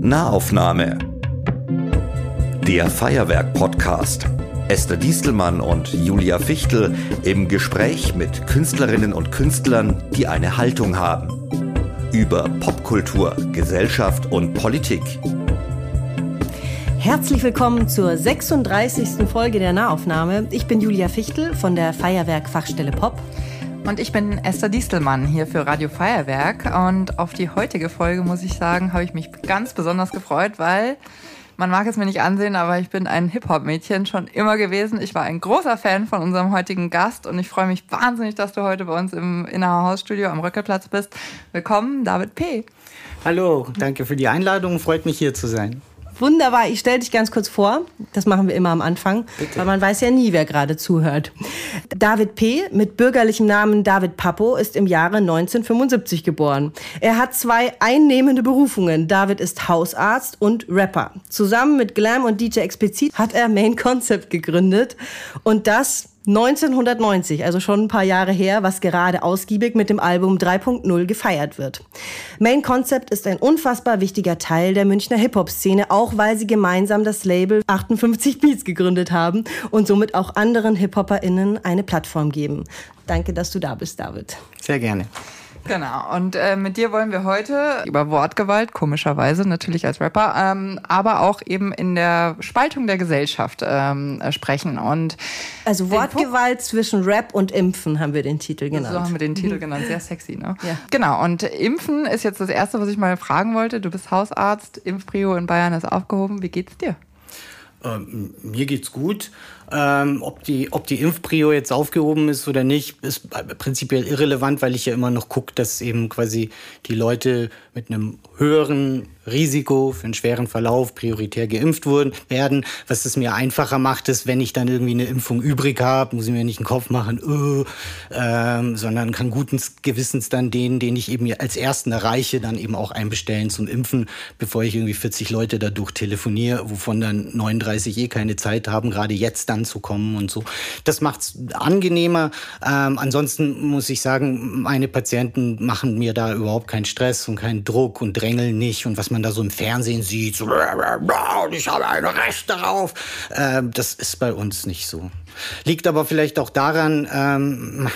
Nahaufnahme. Der Feuerwerk-Podcast. Esther Diestelmann und Julia Fichtel im Gespräch mit Künstlerinnen und Künstlern, die eine Haltung haben. Über Popkultur, Gesellschaft und Politik. Herzlich willkommen zur 36. Folge der Nahaufnahme. Ich bin Julia Fichtel von der Feuerwerk-Fachstelle Pop. Und ich bin Esther Diestelmann hier für Radio Feuerwerk. Und auf die heutige Folge, muss ich sagen, habe ich mich ganz besonders gefreut, weil man mag es mir nicht ansehen, aber ich bin ein Hip-Hop-Mädchen schon immer gewesen. Ich war ein großer Fan von unserem heutigen Gast und ich freue mich wahnsinnig, dass du heute bei uns im Innerhausstudio am Röckelplatz bist. Willkommen, David P. Hallo, danke für die Einladung. Freut mich hier zu sein. Wunderbar, ich stelle dich ganz kurz vor. Das machen wir immer am Anfang, Bitte. weil man weiß ja nie, wer gerade zuhört. David P. mit bürgerlichem Namen David Papo ist im Jahre 1975 geboren. Er hat zwei einnehmende Berufungen. David ist Hausarzt und Rapper. Zusammen mit Glam und DJ Explizit hat er Main Concept gegründet und das 1990, also schon ein paar Jahre her, was gerade ausgiebig mit dem Album 3.0 gefeiert wird. Main Concept ist ein unfassbar wichtiger Teil der Münchner Hip-Hop-Szene, auch weil sie gemeinsam das Label 58 Beats gegründet haben und somit auch anderen Hip-HopperInnen eine Plattform geben. Danke, dass du da bist, David. Sehr gerne. Genau, und äh, mit dir wollen wir heute über Wortgewalt, komischerweise natürlich als Rapper, ähm, aber auch eben in der Spaltung der Gesellschaft ähm, äh, sprechen. Und also Wortgewalt zwischen Rap und Impfen haben wir den Titel genannt. So haben wir den Titel genannt, sehr sexy, ne? Ja. Genau, und Impfen ist jetzt das Erste, was ich mal fragen wollte. Du bist Hausarzt, Impfprio in Bayern ist aufgehoben. Wie geht's dir? Ähm, mir geht's gut. Ähm, ob, die, ob die Impfprio jetzt aufgehoben ist oder nicht, ist prinzipiell irrelevant, weil ich ja immer noch gucke, dass eben quasi die Leute mit einem höheren Risiko für einen schweren Verlauf prioritär geimpft wurden, werden. Was es mir einfacher macht, ist, wenn ich dann irgendwie eine Impfung übrig habe, muss ich mir nicht einen Kopf machen, öh, ähm, sondern kann guten Gewissens dann den, den ich eben als ersten erreiche, dann eben auch einbestellen zum Impfen, bevor ich irgendwie 40 Leute dadurch telefoniere, wovon dann 39 eh keine Zeit haben, gerade jetzt dann zu kommen und so. Das macht's angenehmer. Ähm, ansonsten muss ich sagen, meine Patienten machen mir da überhaupt keinen Stress und keinen Druck und drängeln nicht und was man da so im Fernsehen sieht, so, ich habe ein Recht darauf. Ähm, das ist bei uns nicht so. Liegt aber vielleicht auch daran, ähm,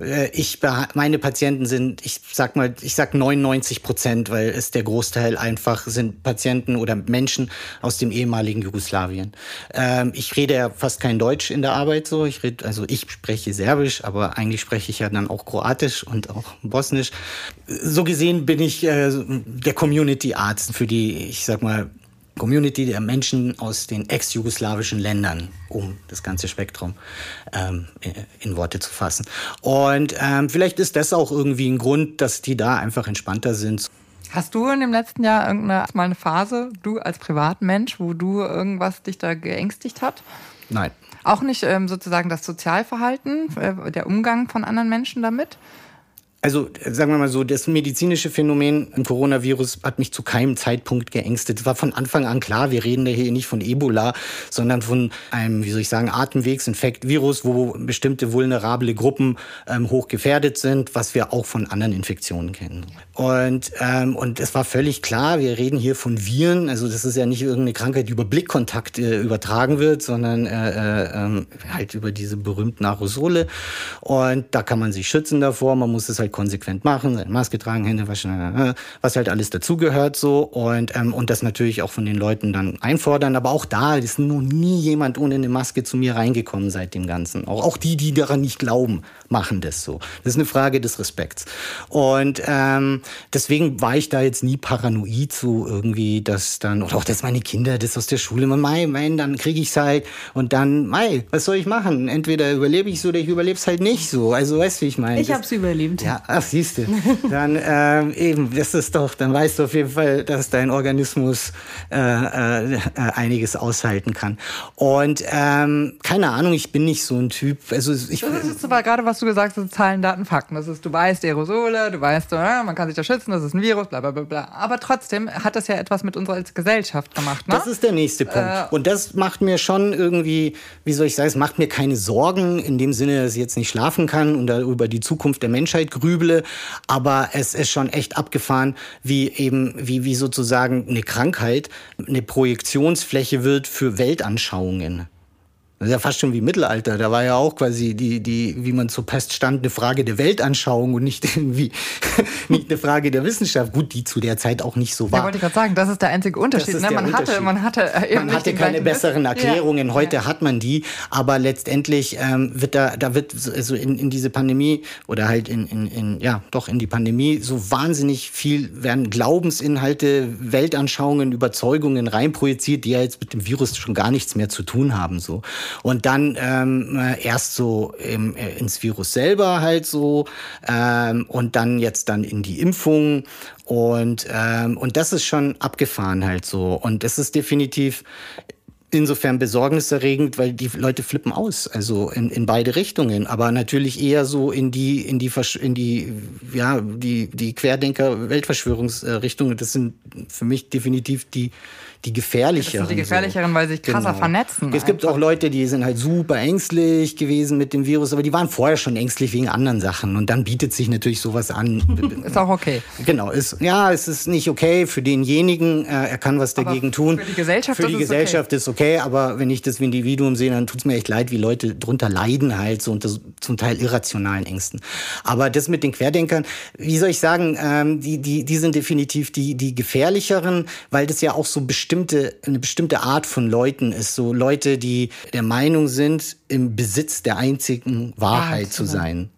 äh, ich, meine Patienten sind, ich sag mal, ich sag 99 Prozent, weil es der Großteil einfach sind Patienten oder Menschen aus dem ehemaligen Jugoslawien. Ähm, ich rede ja fast kein Deutsch in der Arbeit so. Ich rede, also ich spreche Serbisch, aber eigentlich spreche ich ja dann auch Kroatisch und auch Bosnisch. So gesehen bin ich äh, der Community Arzt für die, ich sag mal, Community der Menschen aus den ex-jugoslawischen Ländern, um das ganze Spektrum ähm, in Worte zu fassen. Und ähm, vielleicht ist das auch irgendwie ein Grund, dass die da einfach entspannter sind. Hast du in dem letzten Jahr irgendeine mal eine Phase, du als Privatmensch, wo du irgendwas dich da geängstigt hat? Nein. Auch nicht ähm, sozusagen das Sozialverhalten, äh, der Umgang von anderen Menschen damit? Also sagen wir mal so, das medizinische Phänomen im Coronavirus hat mich zu keinem Zeitpunkt geängstet. Es war von Anfang an klar, wir reden da hier nicht von Ebola, sondern von einem, wie soll ich sagen, Atemwegsinfektvirus, wo bestimmte vulnerable Gruppen ähm, hoch gefährdet sind, was wir auch von anderen Infektionen kennen. Und, ähm, und es war völlig klar, wir reden hier von Viren, also das ist ja nicht irgendeine Krankheit, die über Blickkontakt äh, übertragen wird, sondern äh, äh, halt über diese berühmten Aerosole. Und da kann man sich schützen davor, man muss es halt konsequent machen, seine Maske tragen, Hände waschen, was halt alles dazugehört so. Und, ähm, und das natürlich auch von den Leuten dann einfordern. Aber auch da ist noch nie jemand ohne eine Maske zu mir reingekommen seit dem Ganzen. Auch, auch die, die daran nicht glauben, machen das so. Das ist eine Frage des Respekts. Und ähm, deswegen war ich da jetzt nie paranoid zu irgendwie, dass dann, oder auch, dass meine Kinder das aus der Schule, mei, mein, dann kriege ich es halt und dann, mei, was soll ich machen? Entweder überlebe ich es oder ich überlebe es halt nicht so. Also weißt du, wie ich meine? Ich habe es überlebt. Ja, ach siehst du. Dann ähm, eben, das ist doch, dann weißt du auf jeden Fall, dass dein Organismus äh, äh, einiges aushalten kann. Und ähm, keine Ahnung, ich bin nicht so ein Typ. Also ich, das ist aber gerade, was du gesagt hast, Zahlen, Daten, Fakten. Das ist, du weißt Aerosole, du weißt, ja, man kann sich da schützen, das ist ein Virus, bla bla bla bla. Aber trotzdem hat das ja etwas mit unserer Gesellschaft gemacht. Ne? Das ist der nächste Punkt. Äh, Und das macht mir schon irgendwie, wie soll ich sagen, es macht mir keine Sorgen in dem Sinne, dass ich jetzt nicht schlafen kann und da über die Zukunft der Menschheit grübe grüble, aber es ist schon echt abgefahren, wie eben, wie, wie sozusagen eine Krankheit eine Projektionsfläche wird für Weltanschauungen. Das ist ja fast schon wie Mittelalter. Da war ja auch quasi die, die, wie man zur Pest stand, eine Frage der Weltanschauung und nicht irgendwie, nicht eine Frage der Wissenschaft. Gut, die zu der Zeit auch nicht so war. Ja, wollte ich gerade sagen, das ist der einzige Unterschied. Ne? Man, Unterschied. Hatte, man hatte, äh, man hatte keine besseren Erklärungen. Ja. Heute ja. hat man die, aber letztendlich ähm, wird da, da wird also in, in diese Pandemie oder halt in, in, in, ja, doch in die Pandemie so wahnsinnig viel werden Glaubensinhalte, Weltanschauungen, Überzeugungen reinprojiziert, die ja jetzt mit dem Virus schon gar nichts mehr zu tun haben, so. Und dann ähm, äh, erst so im, äh, ins Virus selber halt so ähm, und dann jetzt dann in die Impfung. Und ähm, und das ist schon abgefahren halt so. Und das ist definitiv insofern besorgniserregend, weil die Leute flippen aus, also in, in beide Richtungen, aber natürlich eher so in die in die in die ja die die Querdenker Weltverschwörungsrichtungen. Das sind für mich definitiv die die gefährlicheren. Das sind die gefährlicheren, so. weil sie sich krasser genau. vernetzen. Es gibt auch Leute, die sind halt super ängstlich gewesen mit dem Virus, aber die waren vorher schon ängstlich wegen anderen Sachen. Und dann bietet sich natürlich sowas an. ist auch okay. Genau, ist, ja, es ist nicht okay für denjenigen. Äh, er kann was dagegen aber tun. Für die Gesellschaft, für die ist, Gesellschaft okay. ist okay, aber wenn ich das Individuum sehe, dann tut es mir echt leid, wie Leute drunter leiden halt, so unter zum Teil irrationalen Ängsten. Aber das mit den Querdenkern, wie soll ich sagen, ähm, die, die, die sind definitiv die, die gefährlicheren, weil das ja auch so bestimmt bestimmte, eine bestimmte Art von Leuten ist. So Leute, die der Meinung sind, im Besitz der einzigen Wahrheit ja, zu sein.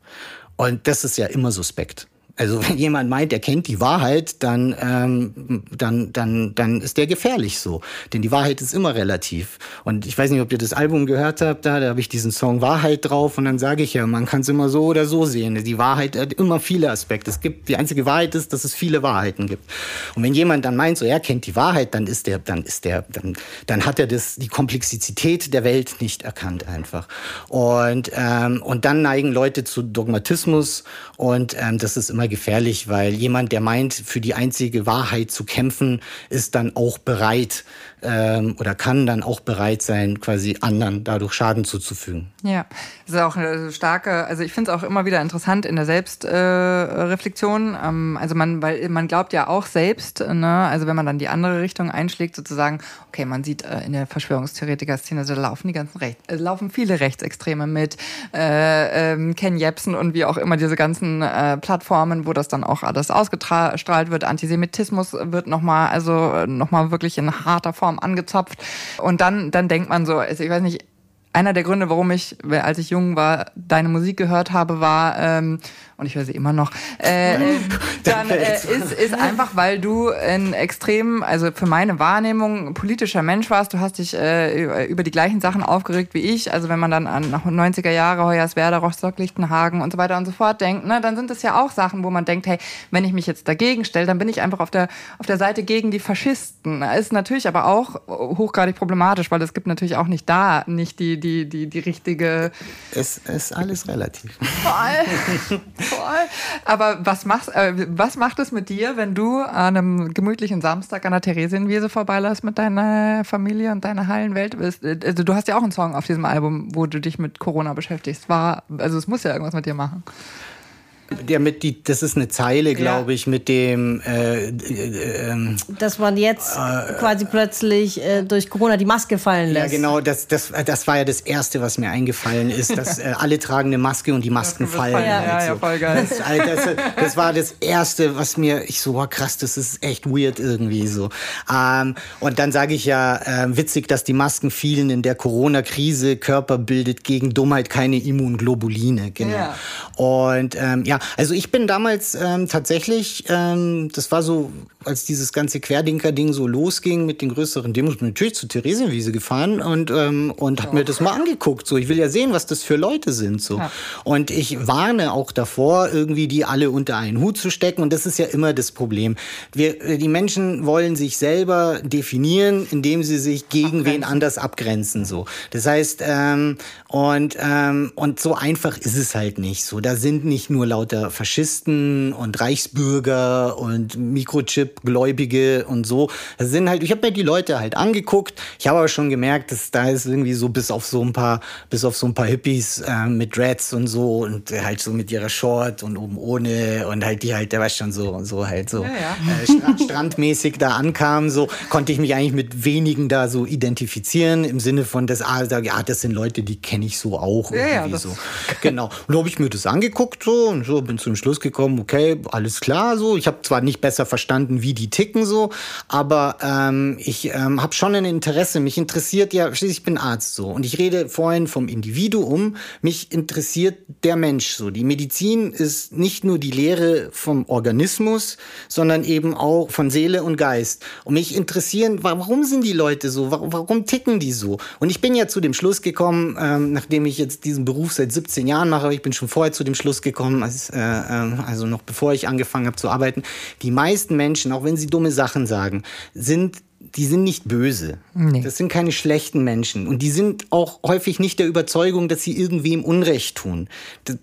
Und das ist ja immer suspekt. Also wenn jemand meint, er kennt die Wahrheit, dann, ähm, dann, dann, dann ist der gefährlich so. Denn die Wahrheit ist immer relativ. Und ich weiß nicht, ob ihr das Album gehört habt, da, da habe ich diesen Song Wahrheit drauf und dann sage ich ja, man kann es immer so oder so sehen. Die Wahrheit hat immer viele Aspekte. Es gibt, die einzige Wahrheit ist, dass es viele Wahrheiten gibt. Und wenn jemand dann meint, so er kennt die Wahrheit, dann ist der, dann ist der, dann, dann hat er das, die Komplexität der Welt nicht erkannt einfach. Und, ähm, und dann neigen Leute zu Dogmatismus und ähm, das ist immer gefährlich, weil jemand, der meint, für die einzige Wahrheit zu kämpfen, ist dann auch bereit ähm, oder kann dann auch bereit sein, quasi anderen dadurch Schaden zuzufügen. Ja, das ist auch eine starke, also ich finde es auch immer wieder interessant in der Selbstreflexion. Äh, ähm, also man, weil man glaubt ja auch selbst, ne, also wenn man dann die andere Richtung einschlägt, sozusagen, okay, man sieht äh, in der Verschwörungstheoretiker-Szene, da laufen die ganzen Recht, äh, laufen viele Rechtsextreme mit, äh, ähm, Ken Jebsen und wie auch immer diese ganzen äh, Plattformen, wo das dann auch alles ausgestrahlt wird. Antisemitismus wird nochmal, also nochmal wirklich in harter Form angezapft. Und dann, dann denkt man so, also ich weiß nicht, einer der Gründe, warum ich, als ich jung war, deine Musik gehört habe, war, ähm, und ich höre sie immer noch, äh, dann äh, ist, ist einfach, weil du ein extrem, also für meine Wahrnehmung, politischer Mensch warst. Du hast dich äh, über die gleichen Sachen aufgeregt wie ich. Also wenn man dann an 90er Jahre, Hoyerswerda, Rostock, Lichtenhagen und so weiter und so fort denkt, ne, dann sind das ja auch Sachen, wo man denkt, hey, wenn ich mich jetzt dagegen stelle, dann bin ich einfach auf der, auf der Seite gegen die Faschisten. Ist natürlich aber auch hochgradig problematisch, weil es gibt natürlich auch nicht da nicht die, die, die, die richtige... Es ist alles relativ. Voll. Voll. Aber was, machst, äh, was macht es mit dir, wenn du an einem gemütlichen Samstag an der Theresienwiese vorbeilässt mit deiner Familie und deiner heilen Welt? Also du hast ja auch einen Song auf diesem Album, wo du dich mit Corona beschäftigst. War, also es muss ja irgendwas mit dir machen. Der mit die, das ist eine Zeile, glaube ich, mit dem. Äh, äh, äh, Dass man jetzt äh, quasi plötzlich äh, durch Corona die Maske fallen lässt. Ja, genau. Das, das, das war ja das Erste, was mir eingefallen ist, dass äh, alle tragen eine Maske und die Masken fallen. Ja, halt ja, so. ja, voll geil. Das, das, das, war das Erste, was mir. Ich so, oh, krass, das ist echt weird irgendwie so. Ähm, und dann sage ich ja, äh, witzig, dass die Masken fielen in der Corona-Krise. Körper bildet gegen Dummheit keine Immunglobuline. Genau. Ja. Und ähm, ja, also ich bin damals ähm, tatsächlich, ähm, das war so, als dieses ganze Querdenker-Ding so losging mit den größeren Demos, bin natürlich zu Theresienwiese gefahren und, ähm, und habe mir das mal angeguckt. So, ich will ja sehen, was das für Leute sind. So. Ja. Und ich warne auch davor, irgendwie die alle unter einen Hut zu stecken. Und das ist ja immer das Problem. Wir, äh, die Menschen wollen sich selber definieren, indem sie sich gegen abgrenzen. wen anders abgrenzen. So. Das heißt, ähm, und, ähm, und so einfach ist es halt nicht so. Da sind nicht nur laut lauter Faschisten und Reichsbürger und Mikrochip-Gläubige und so. Das sind halt, ich habe mir die Leute halt angeguckt. Ich habe aber schon gemerkt, dass da ist irgendwie so bis auf so ein paar, bis auf so ein paar Hippies äh, mit Dreads und so und halt so mit ihrer Short und oben ohne und halt die halt, der war schon so, so halt so ja, ja. Äh, Strand, strandmäßig da ankamen, so konnte ich mich eigentlich mit wenigen da so identifizieren im Sinne von, dass, ah, ja, das sind Leute, die kenne ich so auch. Irgendwie ja, so. Genau. Und da habe ich mir das angeguckt so und so bin zum Schluss gekommen, okay, alles klar so. Ich habe zwar nicht besser verstanden, wie die ticken so, aber ähm, ich ähm, habe schon ein Interesse. Mich interessiert ja, schließlich ich bin Arzt so und ich rede vorhin vom Individuum. Mich interessiert der Mensch so. Die Medizin ist nicht nur die Lehre vom Organismus, sondern eben auch von Seele und Geist. Und mich interessieren, warum sind die Leute so? Warum, warum ticken die so? Und ich bin ja zu dem Schluss gekommen, ähm, nachdem ich jetzt diesen Beruf seit 17 Jahren mache, ich bin schon vorher zu dem Schluss gekommen, als, äh, äh, also noch bevor ich angefangen habe zu arbeiten, die meisten Menschen, auch wenn sie dumme Sachen sagen, sind die sind nicht böse. Nee. Das sind keine schlechten Menschen. Und die sind auch häufig nicht der Überzeugung, dass sie irgendwem Unrecht tun.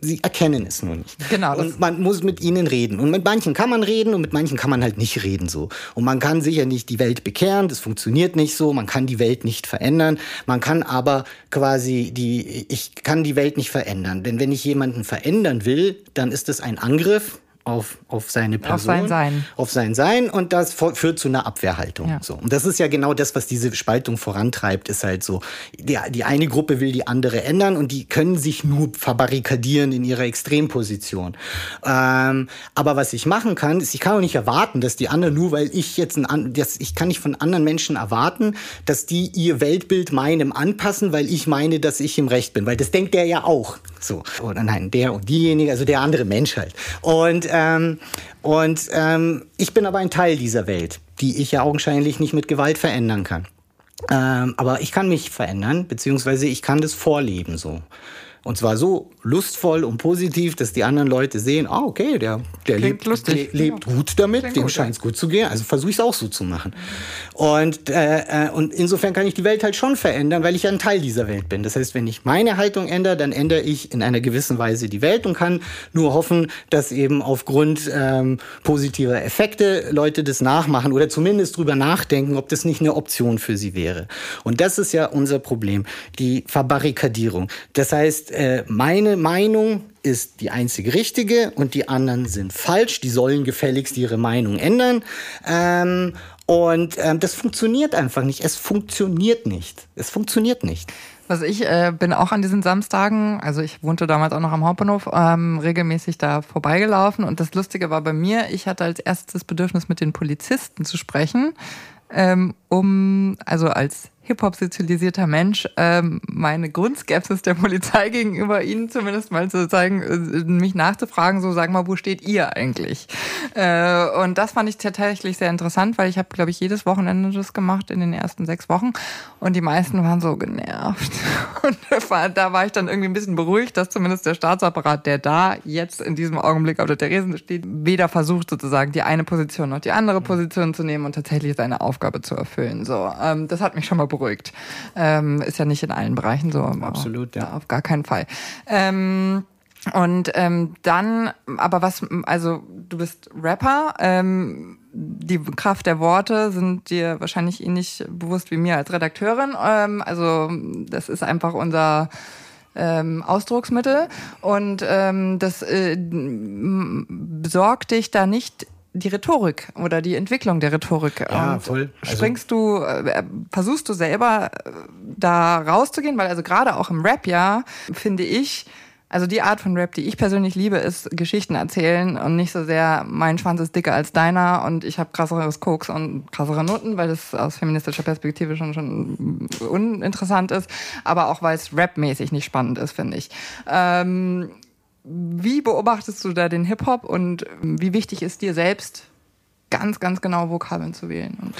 Sie erkennen es nur nicht. Genau. Und man muss mit ihnen reden. Und mit manchen kann man reden und mit manchen kann man halt nicht reden so. Und man kann sicher nicht die Welt bekehren, das funktioniert nicht so. Man kann die Welt nicht verändern. Man kann aber quasi die, ich kann die Welt nicht verändern. Denn wenn ich jemanden verändern will, dann ist es ein Angriff auf, auf seine Person. Auf sein Sein. Auf sein Sein und das führt zu einer Abwehrhaltung. Ja. So. Und das ist ja genau das, was diese Spaltung vorantreibt, ist halt so. Die, die eine Gruppe will die andere ändern und die können sich nur verbarrikadieren in ihrer Extremposition. Ähm, aber was ich machen kann, ist, ich kann auch nicht erwarten, dass die anderen, nur weil ich jetzt ein, das, ich kann nicht von anderen Menschen erwarten, dass die ihr Weltbild meinem anpassen, weil ich meine, dass ich im Recht bin. Weil das denkt der ja auch. So. Oder nein, der und diejenige, also der andere Mensch halt. Und ähm, und ähm, ich bin aber ein Teil dieser Welt, die ich ja augenscheinlich nicht mit Gewalt verändern kann. Ähm, aber ich kann mich verändern, beziehungsweise ich kann das vorleben so. Und zwar so lustvoll und positiv, dass die anderen Leute sehen, ah, okay, der, der lebt, le lebt gut damit, Klingt dem scheint es gut zu gehen, also versuche ich es auch so zu machen. Und, äh, äh, und insofern kann ich die Welt halt schon verändern, weil ich ja ein Teil dieser Welt bin. Das heißt, wenn ich meine Haltung ändere, dann ändere ich in einer gewissen Weise die Welt und kann nur hoffen, dass eben aufgrund ähm, positiver Effekte Leute das nachmachen oder zumindest drüber nachdenken, ob das nicht eine Option für sie wäre. Und das ist ja unser Problem, die Verbarrikadierung. Das heißt, äh, meine Meinung ist die einzige richtige und die anderen sind falsch. Die sollen gefälligst ihre Meinung ändern. Ähm, und ähm, das funktioniert einfach nicht. Es funktioniert nicht. Es funktioniert nicht. Also ich äh, bin auch an diesen Samstagen, also ich wohnte damals auch noch am Hauptbahnhof, ähm, regelmäßig da vorbeigelaufen. Und das Lustige war bei mir, ich hatte als erstes Bedürfnis, mit den Polizisten zu sprechen, ähm, um, also als Hip-Hop-sozialisierter Mensch ähm, meine Grundskepsis der Polizei gegenüber ihnen zumindest mal zu zeigen, äh, mich nachzufragen, so sag mal, wo steht ihr eigentlich? Äh, und das fand ich tatsächlich sehr interessant, weil ich habe, glaube ich, jedes Wochenende das gemacht in den ersten sechs Wochen und die meisten waren so genervt. Und da war ich dann irgendwie ein bisschen beruhigt, dass zumindest der Staatsapparat, der da jetzt in diesem Augenblick auf der Theresen steht, weder versucht sozusagen die eine Position noch die andere Position zu nehmen und tatsächlich seine Aufgabe zu erfüllen. So, ähm, das hat mich schon mal beruhigt beruhigt. Ähm, ist ja nicht in allen Bereichen so. Absolut, ja. Auf gar keinen Fall. Ähm, und ähm, dann, aber was, also du bist Rapper, ähm, die Kraft der Worte sind dir wahrscheinlich ähnlich bewusst wie mir als Redakteurin. Ähm, also das ist einfach unser ähm, Ausdrucksmittel und ähm, das äh, besorgt dich da nicht die Rhetorik oder die Entwicklung der Rhetorik. Ja, und voll. Also springst du, äh, versuchst du selber äh, da rauszugehen, weil also gerade auch im Rap ja, finde ich, also die Art von Rap, die ich persönlich liebe, ist Geschichten erzählen und nicht so sehr mein Schwanz ist dicker als deiner und ich habe krasseres Koks und krassere Noten, weil das aus feministischer Perspektive schon schon uninteressant ist, aber auch weil es rapmäßig nicht spannend ist, finde ich. Ähm, wie beobachtest du da den Hip-Hop und wie wichtig ist dir selbst, ganz, ganz genau Vokabeln zu wählen? Und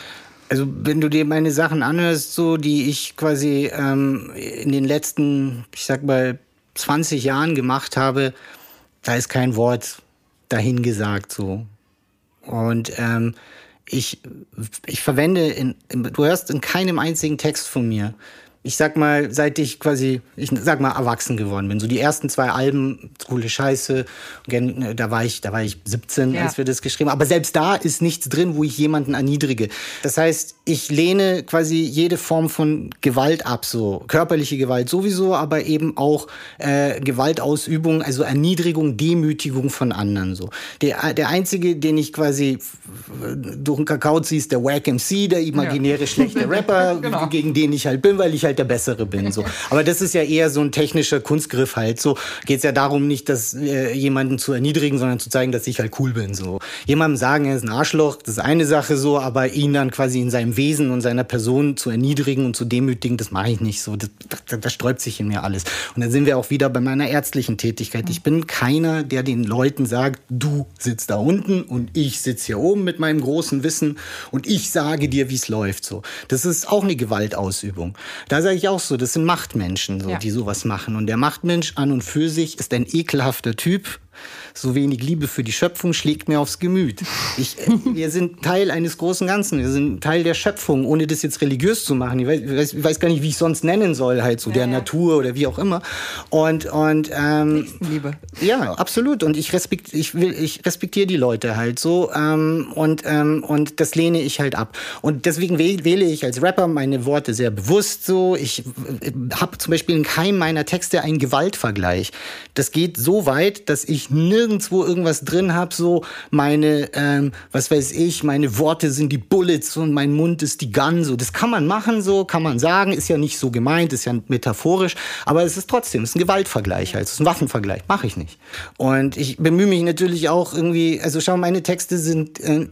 also wenn du dir meine Sachen anhörst, so die ich quasi ähm, in den letzten, ich sag mal, 20 Jahren gemacht habe, da ist kein Wort dahingesagt so. Und ähm, ich, ich verwende, in, du hörst in keinem einzigen Text von mir ich sag mal, seit ich quasi, ich sag mal, erwachsen geworden bin. So die ersten zwei Alben, coole Scheiße, da war ich, da war ich 17, ja. als wir das geschrieben haben. Aber selbst da ist nichts drin, wo ich jemanden erniedrige. Das heißt, ich lehne quasi jede Form von Gewalt ab, so körperliche Gewalt sowieso, aber eben auch äh, Gewaltausübung, also Erniedrigung, Demütigung von anderen. So der der einzige, den ich quasi durch den Kakao ziehe, ist der Wack MC, der imaginäre ja. schlechte Rapper, genau. gegen den ich halt bin, weil ich halt der Bessere bin. So. Aber das ist ja eher so ein technischer Kunstgriff halt. So geht es ja darum, nicht, dass äh, jemanden zu erniedrigen, sondern zu zeigen, dass ich halt cool bin. So jemandem sagen, er ist ein Arschloch, das ist eine Sache so, aber ihn dann quasi in seinem Wesen und seiner Person zu erniedrigen und zu demütigen, das mache ich nicht so. Das, das, das sträubt sich in mir alles. Und dann sind wir auch wieder bei meiner ärztlichen Tätigkeit. Ich bin keiner, der den Leuten sagt, du sitzt da unten und ich sitze hier oben mit meinem großen Wissen und ich sage dir, wie es läuft. So, das ist auch eine Gewaltausübung. Da sage ich auch so, das sind Machtmenschen, so, ja. die sowas machen. Und der Machtmensch an und für sich ist ein ekelhafter Typ so wenig Liebe für die Schöpfung schlägt mir aufs Gemüt. Ich, äh, wir sind Teil eines großen Ganzen. Wir sind Teil der Schöpfung, ohne das jetzt religiös zu machen. Ich weiß, ich weiß gar nicht, wie ich sonst nennen soll, halt so ja, der ja. Natur oder wie auch immer. Und, und ähm, Liebe. Ja, absolut. Und ich, respekt, ich, will, ich respektiere die Leute halt so. Ähm, und, ähm, und das lehne ich halt ab. Und deswegen wähle ich als Rapper meine Worte sehr bewusst so. Ich äh, habe zum Beispiel in keinem meiner Texte einen Gewaltvergleich. Das geht so weit, dass ich nirgendwo irgendwas drin habe, so meine, ähm, was weiß ich, meine Worte sind die Bullets und mein Mund ist die Gun. So, das kann man machen, so kann man sagen, ist ja nicht so gemeint, ist ja metaphorisch, aber es ist trotzdem, es ist ein Gewaltvergleich, halt, es ist ein Waffenvergleich, mache ich nicht. Und ich bemühe mich natürlich auch irgendwie, also schau, meine Texte sind äh,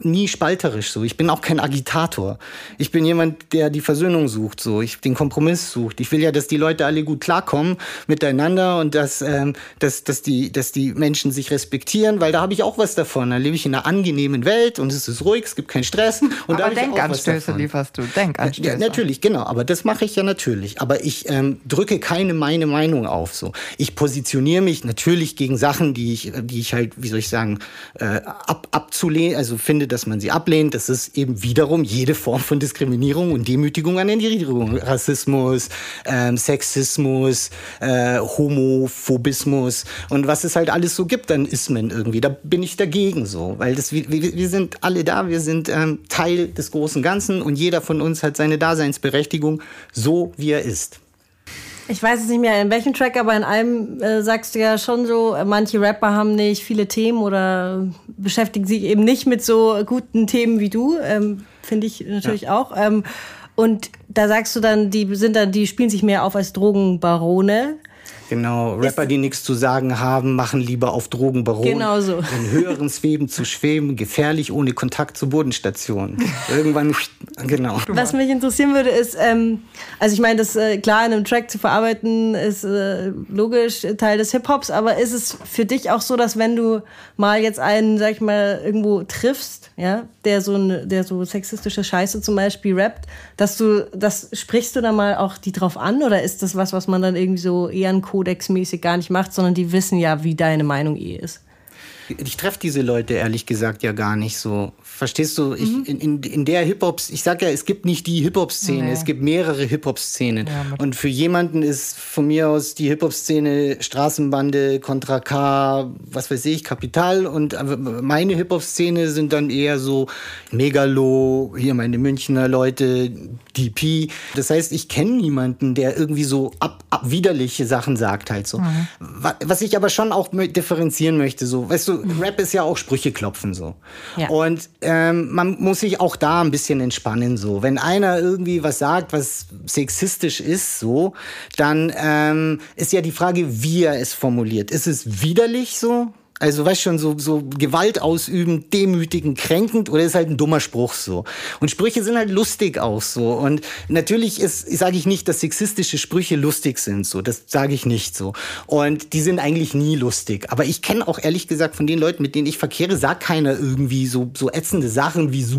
nie spalterisch so. Ich bin auch kein Agitator. Ich bin jemand, der die Versöhnung sucht, so, ich den Kompromiss sucht. Ich will ja, dass die Leute alle gut klarkommen miteinander und dass, ähm, dass, dass die, dass die Menschen sich respektieren, weil da habe ich auch was davon. Da lebe ich in einer angenehmen Welt und es ist ruhig, es gibt keinen Stress. Und aber Denkanstöße lieferst du, Denkanstöße. Ja, natürlich, genau, aber das mache ich ja natürlich. Aber ich ähm, drücke keine meine Meinung auf. So. Ich positioniere mich natürlich gegen Sachen, die ich, die ich halt, wie soll ich sagen, äh, ab, abzulehnen, also finde, dass man sie ablehnt. Das ist eben wiederum jede Form von Diskriminierung und Demütigung an Erniedrigung. Rassismus, ähm, Sexismus, äh, Homophobismus und was es halt alles so gibt an Ismen irgendwie. Da bin ich dagegen so, weil das, wir, wir sind alle da, wir sind ähm, Teil des großen Ganzen und jeder von uns hat seine Daseinsberechtigung, so wie er ist. Ich weiß es nicht mehr in welchem Track, aber in einem äh, sagst du ja schon so, manche Rapper haben nicht viele Themen oder beschäftigen sich eben nicht mit so guten Themen wie du. Ähm, Finde ich natürlich ja. auch. Ähm, und da sagst du dann, die sind dann, die spielen sich mehr auf als Drogenbarone. Genau, Rapper, die nichts zu sagen haben, machen lieber auf Drogenbaron. Genau so. In höheren Schweben zu schweben, gefährlich ohne Kontakt zur Bodenstation. Irgendwann, genau. Was mich interessieren würde, ist, ähm, also ich meine, das äh, klar in einem Track zu verarbeiten, ist äh, logisch Teil des Hip-Hops, aber ist es für dich auch so, dass wenn du mal jetzt einen, sag ich mal, irgendwo triffst, ja, der so, eine, der so sexistische Scheiße zum Beispiel rappt, dass du, das sprichst du dann mal auch die drauf an oder ist das was, was man dann irgendwie so eher ein kodexmäßig gar nicht macht, sondern die wissen ja, wie deine Meinung eh ist? ich treffe diese Leute ehrlich gesagt ja gar nicht so. Verstehst du? Ich, mhm. in, in, in der Hip-Hop, ich sag ja, es gibt nicht die Hip-Hop-Szene, nee. es gibt mehrere Hip-Hop-Szenen. Ja, und für jemanden ist von mir aus die Hip-Hop-Szene Straßenbande, Contra K, was weiß ich, Kapital. Und meine Hip-Hop-Szene sind dann eher so Megalo, hier meine Münchner Leute, DP. Das heißt, ich kenne niemanden, der irgendwie so ab, ab widerliche Sachen sagt halt so. Mhm. Was ich aber schon auch differenzieren möchte, so, weißt du, Rap ist ja auch Sprüche klopfen so. Ja. Und ähm, man muss sich auch da ein bisschen entspannen so. Wenn einer irgendwie was sagt, was sexistisch ist so, dann ähm, ist ja die Frage, wie er es formuliert. Ist es widerlich so? Also, weißt schon, so, so Gewalt ausüben, demütigen, kränkend oder ist halt ein dummer Spruch so. Und Sprüche sind halt lustig auch so. Und natürlich ist, sage ich nicht, dass sexistische Sprüche lustig sind so. Das sage ich nicht so. Und die sind eigentlich nie lustig. Aber ich kenne auch ehrlich gesagt von den Leuten, mit denen ich verkehre, sagt keiner irgendwie so, so ätzende Sachen wie so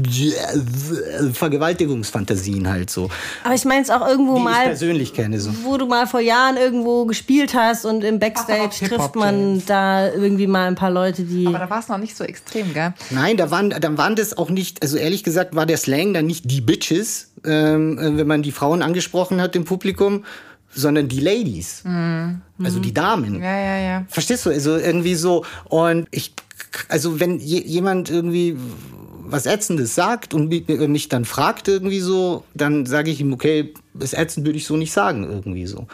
Vergewaltigungsfantasien halt so. Aber ich meine es auch irgendwo die mal. Ich persönlich kenne so. Wo du mal vor Jahren irgendwo gespielt hast und im Backstage Ach, trifft man da irgendwie mal ein paar Leute, die. Aber da war es noch nicht so extrem, gell? Nein, da waren, dann waren das auch nicht, also ehrlich gesagt war der Slang dann nicht die Bitches, ähm, äh, wenn man die Frauen angesprochen hat im Publikum, sondern die Ladies. Mhm. Also die Damen. Ja, ja, ja. Verstehst du? Also irgendwie so. Und ich, also wenn je, jemand irgendwie was Ätzendes sagt und mich dann fragt irgendwie so, dann sage ich ihm, okay, das ätzend würde ich so nicht sagen irgendwie so.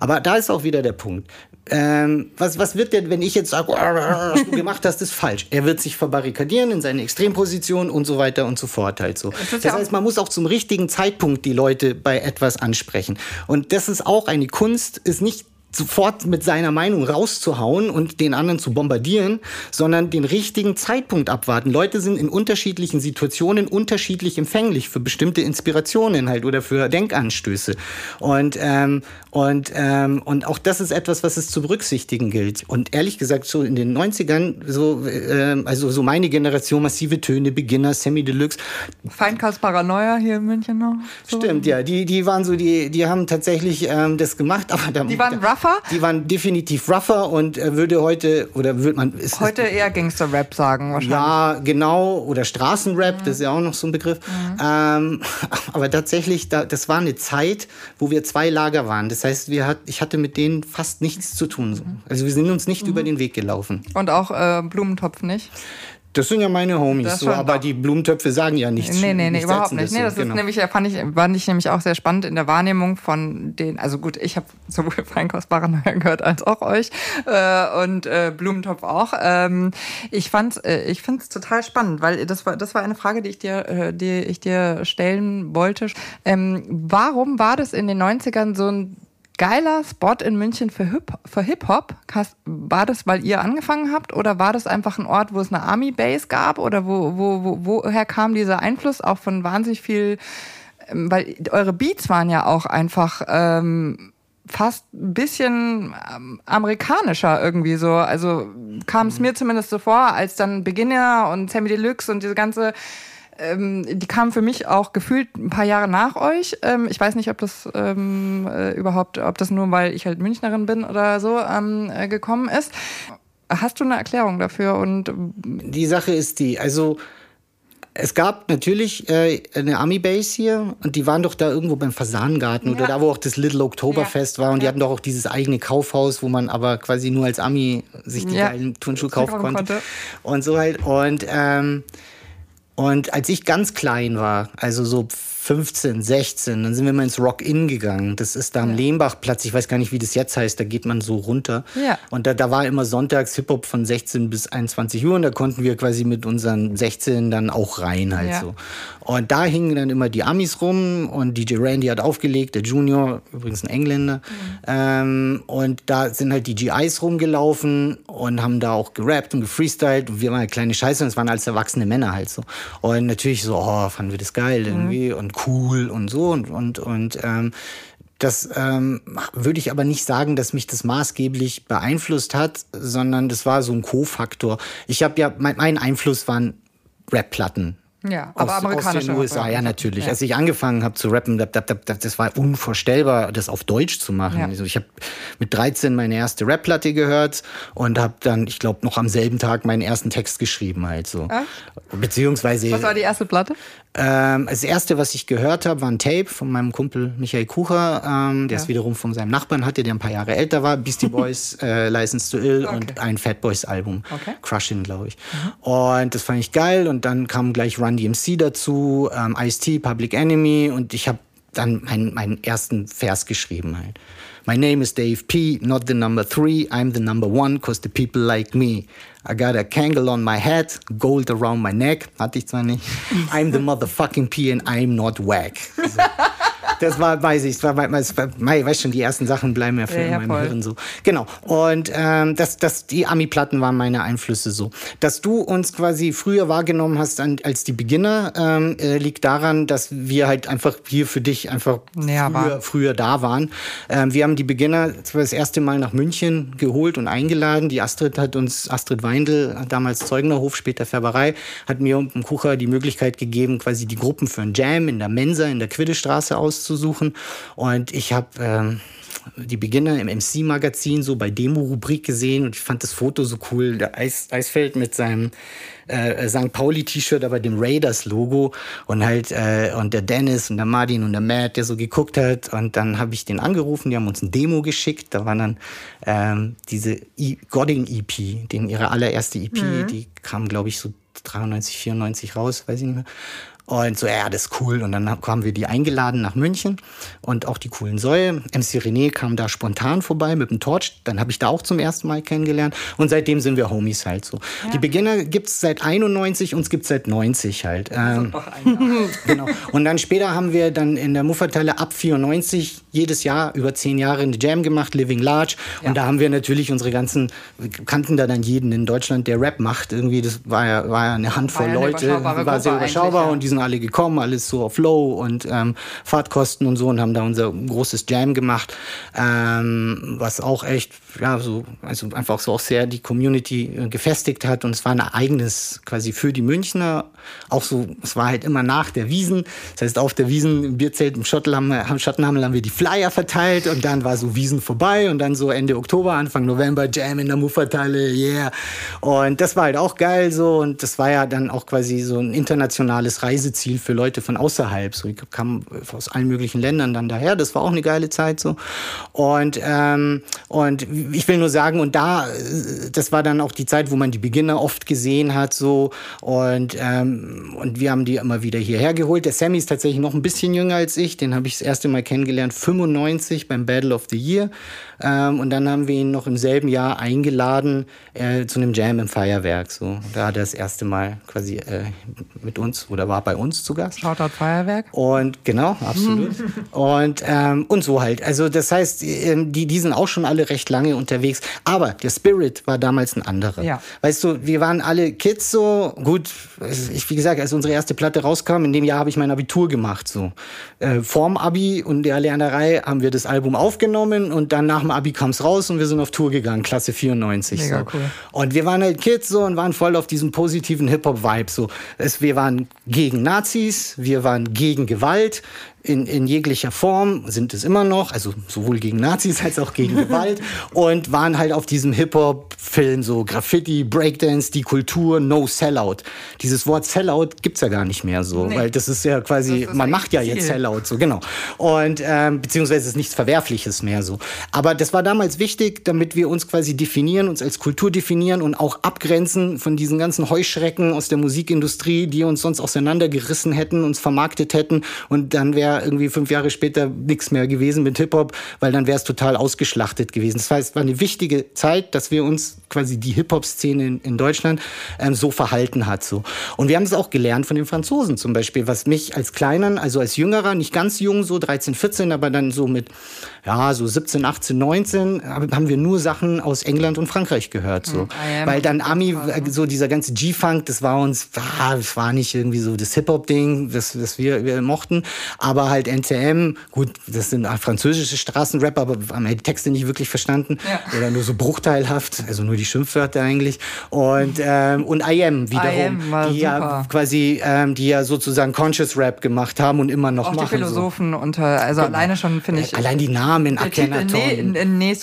Aber da ist auch wieder der Punkt. Ähm, was, was wird denn, wenn ich jetzt sage, was du gemacht hast, ist falsch? Er wird sich verbarrikadieren in seine Extremposition und so weiter und so fort halt so. Das, das heißt, man muss auch zum richtigen Zeitpunkt die Leute bei etwas ansprechen. Und das ist auch eine Kunst, ist nicht sofort mit seiner Meinung rauszuhauen und den anderen zu bombardieren, sondern den richtigen Zeitpunkt abwarten. Leute sind in unterschiedlichen Situationen unterschiedlich empfänglich für bestimmte Inspirationen halt oder für Denkanstöße. Und, ähm, und, ähm, und auch das ist etwas, was es zu berücksichtigen gilt. Und ehrlich gesagt, so in den 90ern, so, äh, also so meine Generation, massive Töne, Beginner, Semi-Deluxe. Feinkast Paranoia hier in München noch. So. Stimmt, ja. Die, die waren so, die, die haben tatsächlich ähm, das gemacht, aber da, Die waren rougher? Die waren definitiv rougher und äh, würde heute, oder würde man. Ist, heute eher Gangster-Rap sagen, wahrscheinlich. Ja, genau. Oder Straßenrap, mhm. das ist ja auch noch so ein Begriff. Mhm. Ähm, aber tatsächlich, da, das war eine Zeit, wo wir zwei Lager waren. Das heißt, wir hat, ich hatte mit denen fast nichts zu tun. So. Also wir sind uns nicht mhm. über den Weg gelaufen. Und auch äh, Blumentopf nicht? Das sind ja meine Homies, so, aber die Blumentöpfe sagen ja nichts. Nee, nee, nee, überhaupt nicht. Nee, das genau. ist nämlich, fand ich, fand ich nämlich auch sehr spannend in der Wahrnehmung von den, also gut, ich habe sowohl Feinkostbaren gehört als auch euch äh, und äh, Blumentopf auch. Ähm, ich fand's, äh, ich finde es total spannend, weil das war, das war eine Frage, die ich dir, äh, die ich dir stellen wollte. Ähm, warum war das in den 90ern so ein geiler Spot in München für Hip-Hop. Für Hip war das, weil ihr angefangen habt oder war das einfach ein Ort, wo es eine Army-Base gab oder wo, wo, wo, woher kam dieser Einfluss auch von wahnsinnig viel, ähm, weil eure Beats waren ja auch einfach ähm, fast ein bisschen ähm, amerikanischer irgendwie so. Also kam es mhm. mir zumindest so vor, als dann Beginner und Sammy Deluxe und diese ganze ähm, die kamen für mich auch gefühlt ein paar Jahre nach euch. Ähm, ich weiß nicht, ob das ähm, äh, überhaupt, ob das nur, weil ich halt Münchnerin bin oder so ähm, äh, gekommen ist. Hast du eine Erklärung dafür? Und die Sache ist die, also es gab natürlich äh, eine Army-Base hier und die waren doch da irgendwo beim Fasanengarten ja. oder da, wo auch das Little Oktoberfest ja. war und ja. die hatten doch auch dieses eigene Kaufhaus, wo man aber quasi nur als Army sich die geilen Turnschuhe kaufen konnte. konnte. Und so halt. Und ähm, und als ich ganz klein war, also so 15, 16, dann sind wir mal ins Rock-In gegangen. Das ist da am ja. Lehmbachplatz. Ich weiß gar nicht, wie das jetzt heißt. Da geht man so runter. Ja. Und da, da war immer sonntags Hip-Hop von 16 bis 21 Uhr. Und da konnten wir quasi mit unseren 16 dann auch rein halt ja. so. Und da hingen dann immer die Amis rum und DJ Randy hat aufgelegt, der Junior, übrigens ein Engländer. Mhm. Ähm, und da sind halt die GIs rumgelaufen und haben da auch gerappt und gefreestylt. Und wir waren halt kleine Scheiße und es waren alles erwachsene Männer halt so. Und natürlich so, oh, fanden wir das geil irgendwie mhm. und cool und so und, und, und ähm, das ähm, würde ich aber nicht sagen, dass mich das maßgeblich beeinflusst hat, sondern das war so ein Co-Faktor. Ich habe ja, mein, mein Einfluss waren Rap-Platten. Ja, aber aus, amerikanische aus den USA, ja natürlich. Ja. Als ich angefangen habe zu rappen, das war unvorstellbar, das auf Deutsch zu machen. Ja. Also ich habe mit 13 meine erste Rap-Platte gehört und habe dann, ich glaube, noch am selben Tag meinen ersten Text geschrieben halt so. Ach? Beziehungsweise. Was war die erste Platte? Ähm, das erste, was ich gehört habe, war ein Tape von meinem Kumpel Michael Kucher, ähm, der ja. es wiederum von seinem Nachbarn hatte, der ein paar Jahre älter war. Beastie Boys, äh, License to Ill okay. und ein Fat Boys Album. Okay. Crushing, glaube ich. Mhm. Und das fand ich geil und dann kam gleich Run DMC dazu, ähm, Ice-T, Public Enemy und ich habe dann meinen, meinen ersten Vers geschrieben halt. My name is Dave P, not the number three. I'm the number one, cause the people like me. I got a kangle on my head, gold around my neck. Hatte ich zwar nicht. I'm the motherfucking P and I'm not whack. So. das war, weiß ich, das war, das war, weiß schon, die ersten Sachen bleiben mir für ja, in meinem voll. Hirn so. Genau. Und ähm, das, das, die Ami-Platten waren meine Einflüsse so. Dass du uns quasi früher wahrgenommen hast an, als die Beginner, ähm, äh, liegt daran, dass wir halt einfach hier für dich einfach ja, früher, früher, da waren. Ähm, wir haben die Beginner das erste Mal nach München geholt und eingeladen. Die Astrid hat uns, Astrid Weindl, damals Zeugnerhof, später Färberei, hat mir und dem Kucher die Möglichkeit gegeben, quasi die Gruppen für ein Jam in der Mensa in der Quiddestraße auszuprobieren auszusuchen. Und ich habe ähm, die Beginner im MC-Magazin so bei Demo-Rubrik gesehen und ich fand das Foto so cool. Der Eis, Eisfeld mit seinem äh, St. Pauli-T-Shirt, aber dem Raiders-Logo und halt äh, und der Dennis und der Martin und der Matt, der so geguckt hat und dann habe ich den angerufen, die haben uns ein Demo geschickt, da waren dann ähm, diese e Godding-EP, den ihre allererste EP, mhm. die kam glaube ich so 93, 94 raus, weiß ich nicht mehr. Und so, ja, das ist cool. Und dann haben wir die eingeladen nach München und auch die coolen Säue. MC René kam da spontan vorbei mit dem Torch. Dann habe ich da auch zum ersten Mal kennengelernt. Und seitdem sind wir Homies halt so. Ja. Die Beginner gibt es seit 91, uns gibt es seit 90 halt. Ähm, genau. Und dann später haben wir dann in der Mufferteile ab 94 jedes Jahr über zehn Jahre eine Jam gemacht, Living Large. Und ja. da haben wir natürlich unsere ganzen, kannten da dann jeden in Deutschland, der Rap macht. Irgendwie, das war ja, war ja eine Handvoll war ja eine Leute, war sehr überschaubar ja. und die sind alle gekommen, alles so auf Low und ähm, Fahrtkosten und so und haben da unser großes Jam gemacht, ähm, was auch echt, ja, so, also einfach so auch sehr die Community äh, gefestigt hat und es war ein Ereignis quasi für die Münchner, auch so, es war halt immer nach der Wiesen, das heißt auf der Wiesen im Bierzelt im Schottenhammel haben wir die Flyer verteilt und dann war so Wiesen vorbei und dann so Ende Oktober, Anfang November Jam in der Mufferteile, yeah. Und das war halt auch geil so und das war ja dann auch quasi so ein internationales Reiseziel für Leute von außerhalb. So, ich kam aus allen möglichen Ländern dann daher. Das war auch eine geile Zeit so. Und ähm, und ich will nur sagen und da, das war dann auch die Zeit, wo man die Beginner oft gesehen hat so und ähm, und wir haben die immer wieder hierher geholt. Der Sammy ist tatsächlich noch ein bisschen jünger als ich. Den habe ich das erste Mal kennengelernt 95 beim Battle of the Year. Ähm, und dann haben wir ihn noch im selben Jahr eingeladen äh, zu einem Jam im Feuerwerk. So. Da hat er das erste Mal quasi äh, mit uns oder war bei uns zu Gast. Shoutout Feuerwerk. Und genau, absolut. und, ähm, und so halt. Also das heißt, ähm, die, die sind auch schon alle recht lange unterwegs. Aber der Spirit war damals ein anderer. Ja. Weißt du, wir waren alle Kids so. Gut, ich, wie gesagt, als unsere erste Platte rauskam, in dem Jahr habe ich mein Abitur gemacht. So. Äh, vorm Abi und der Lernerei haben wir das Album aufgenommen und dann nach dem Abi kam es raus und wir sind auf Tour gegangen, Klasse 94. Mega so. cool. Und wir waren halt Kids so und waren voll auf diesem positiven Hip-Hop-Vibe. So. Es, wir waren gegen Nazis, wir waren gegen Gewalt, in, in jeglicher Form, sind es immer noch, also sowohl gegen Nazis als auch gegen Gewalt und waren halt auf diesem Hip-Hop-Film so Graffiti, Breakdance, die Kultur, No Sellout. Dieses Wort Sellout gibt's ja gar nicht mehr so, nee. weil das ist ja quasi, ist man macht ja jetzt Sellout, so genau. Und ähm, beziehungsweise ist nichts Verwerfliches mehr so. Aber das war damals wichtig, damit wir uns quasi definieren, uns als Kultur definieren und auch abgrenzen von diesen ganzen Heuschrecken aus der Musikindustrie, die uns sonst auseinandergerissen hätten, uns vermarktet hätten und dann wäre irgendwie fünf Jahre später nichts mehr gewesen mit Hip-Hop, weil dann wäre es total ausgeschlachtet gewesen. Das heißt, es war eine wichtige Zeit, dass wir uns quasi die Hip-Hop-Szene in, in, Deutschland ähm, so verhalten hat. So. Und wir haben es auch gelernt von den Franzosen zum Beispiel, was mich als Kleinen, also als Jüngerer, nicht ganz jung, so 13, 14, aber dann so mit ja, so 17, 18, 19 haben wir nur Sachen aus England und Frankreich gehört. So. Mm, Weil dann Ami, so dieser ganze G-Funk, das war uns, ah, das war nicht irgendwie so das Hip-Hop-Ding, das, das wir, wir mochten. Aber halt NTM, gut, das sind französische Straßenrapper, aber haben ja die Texte nicht wirklich verstanden. Ja. Oder nur so bruchteilhaft, also nur die Schimpfwörter eigentlich. Und, ähm, und IM wiederum, IM die ja quasi, ähm, die ja sozusagen Conscious Rap gemacht haben und immer noch Auch machen. Die Philosophen so. unter, also genau. alleine schon finde ich. Allein die Namen Akhenaton. Ne, ne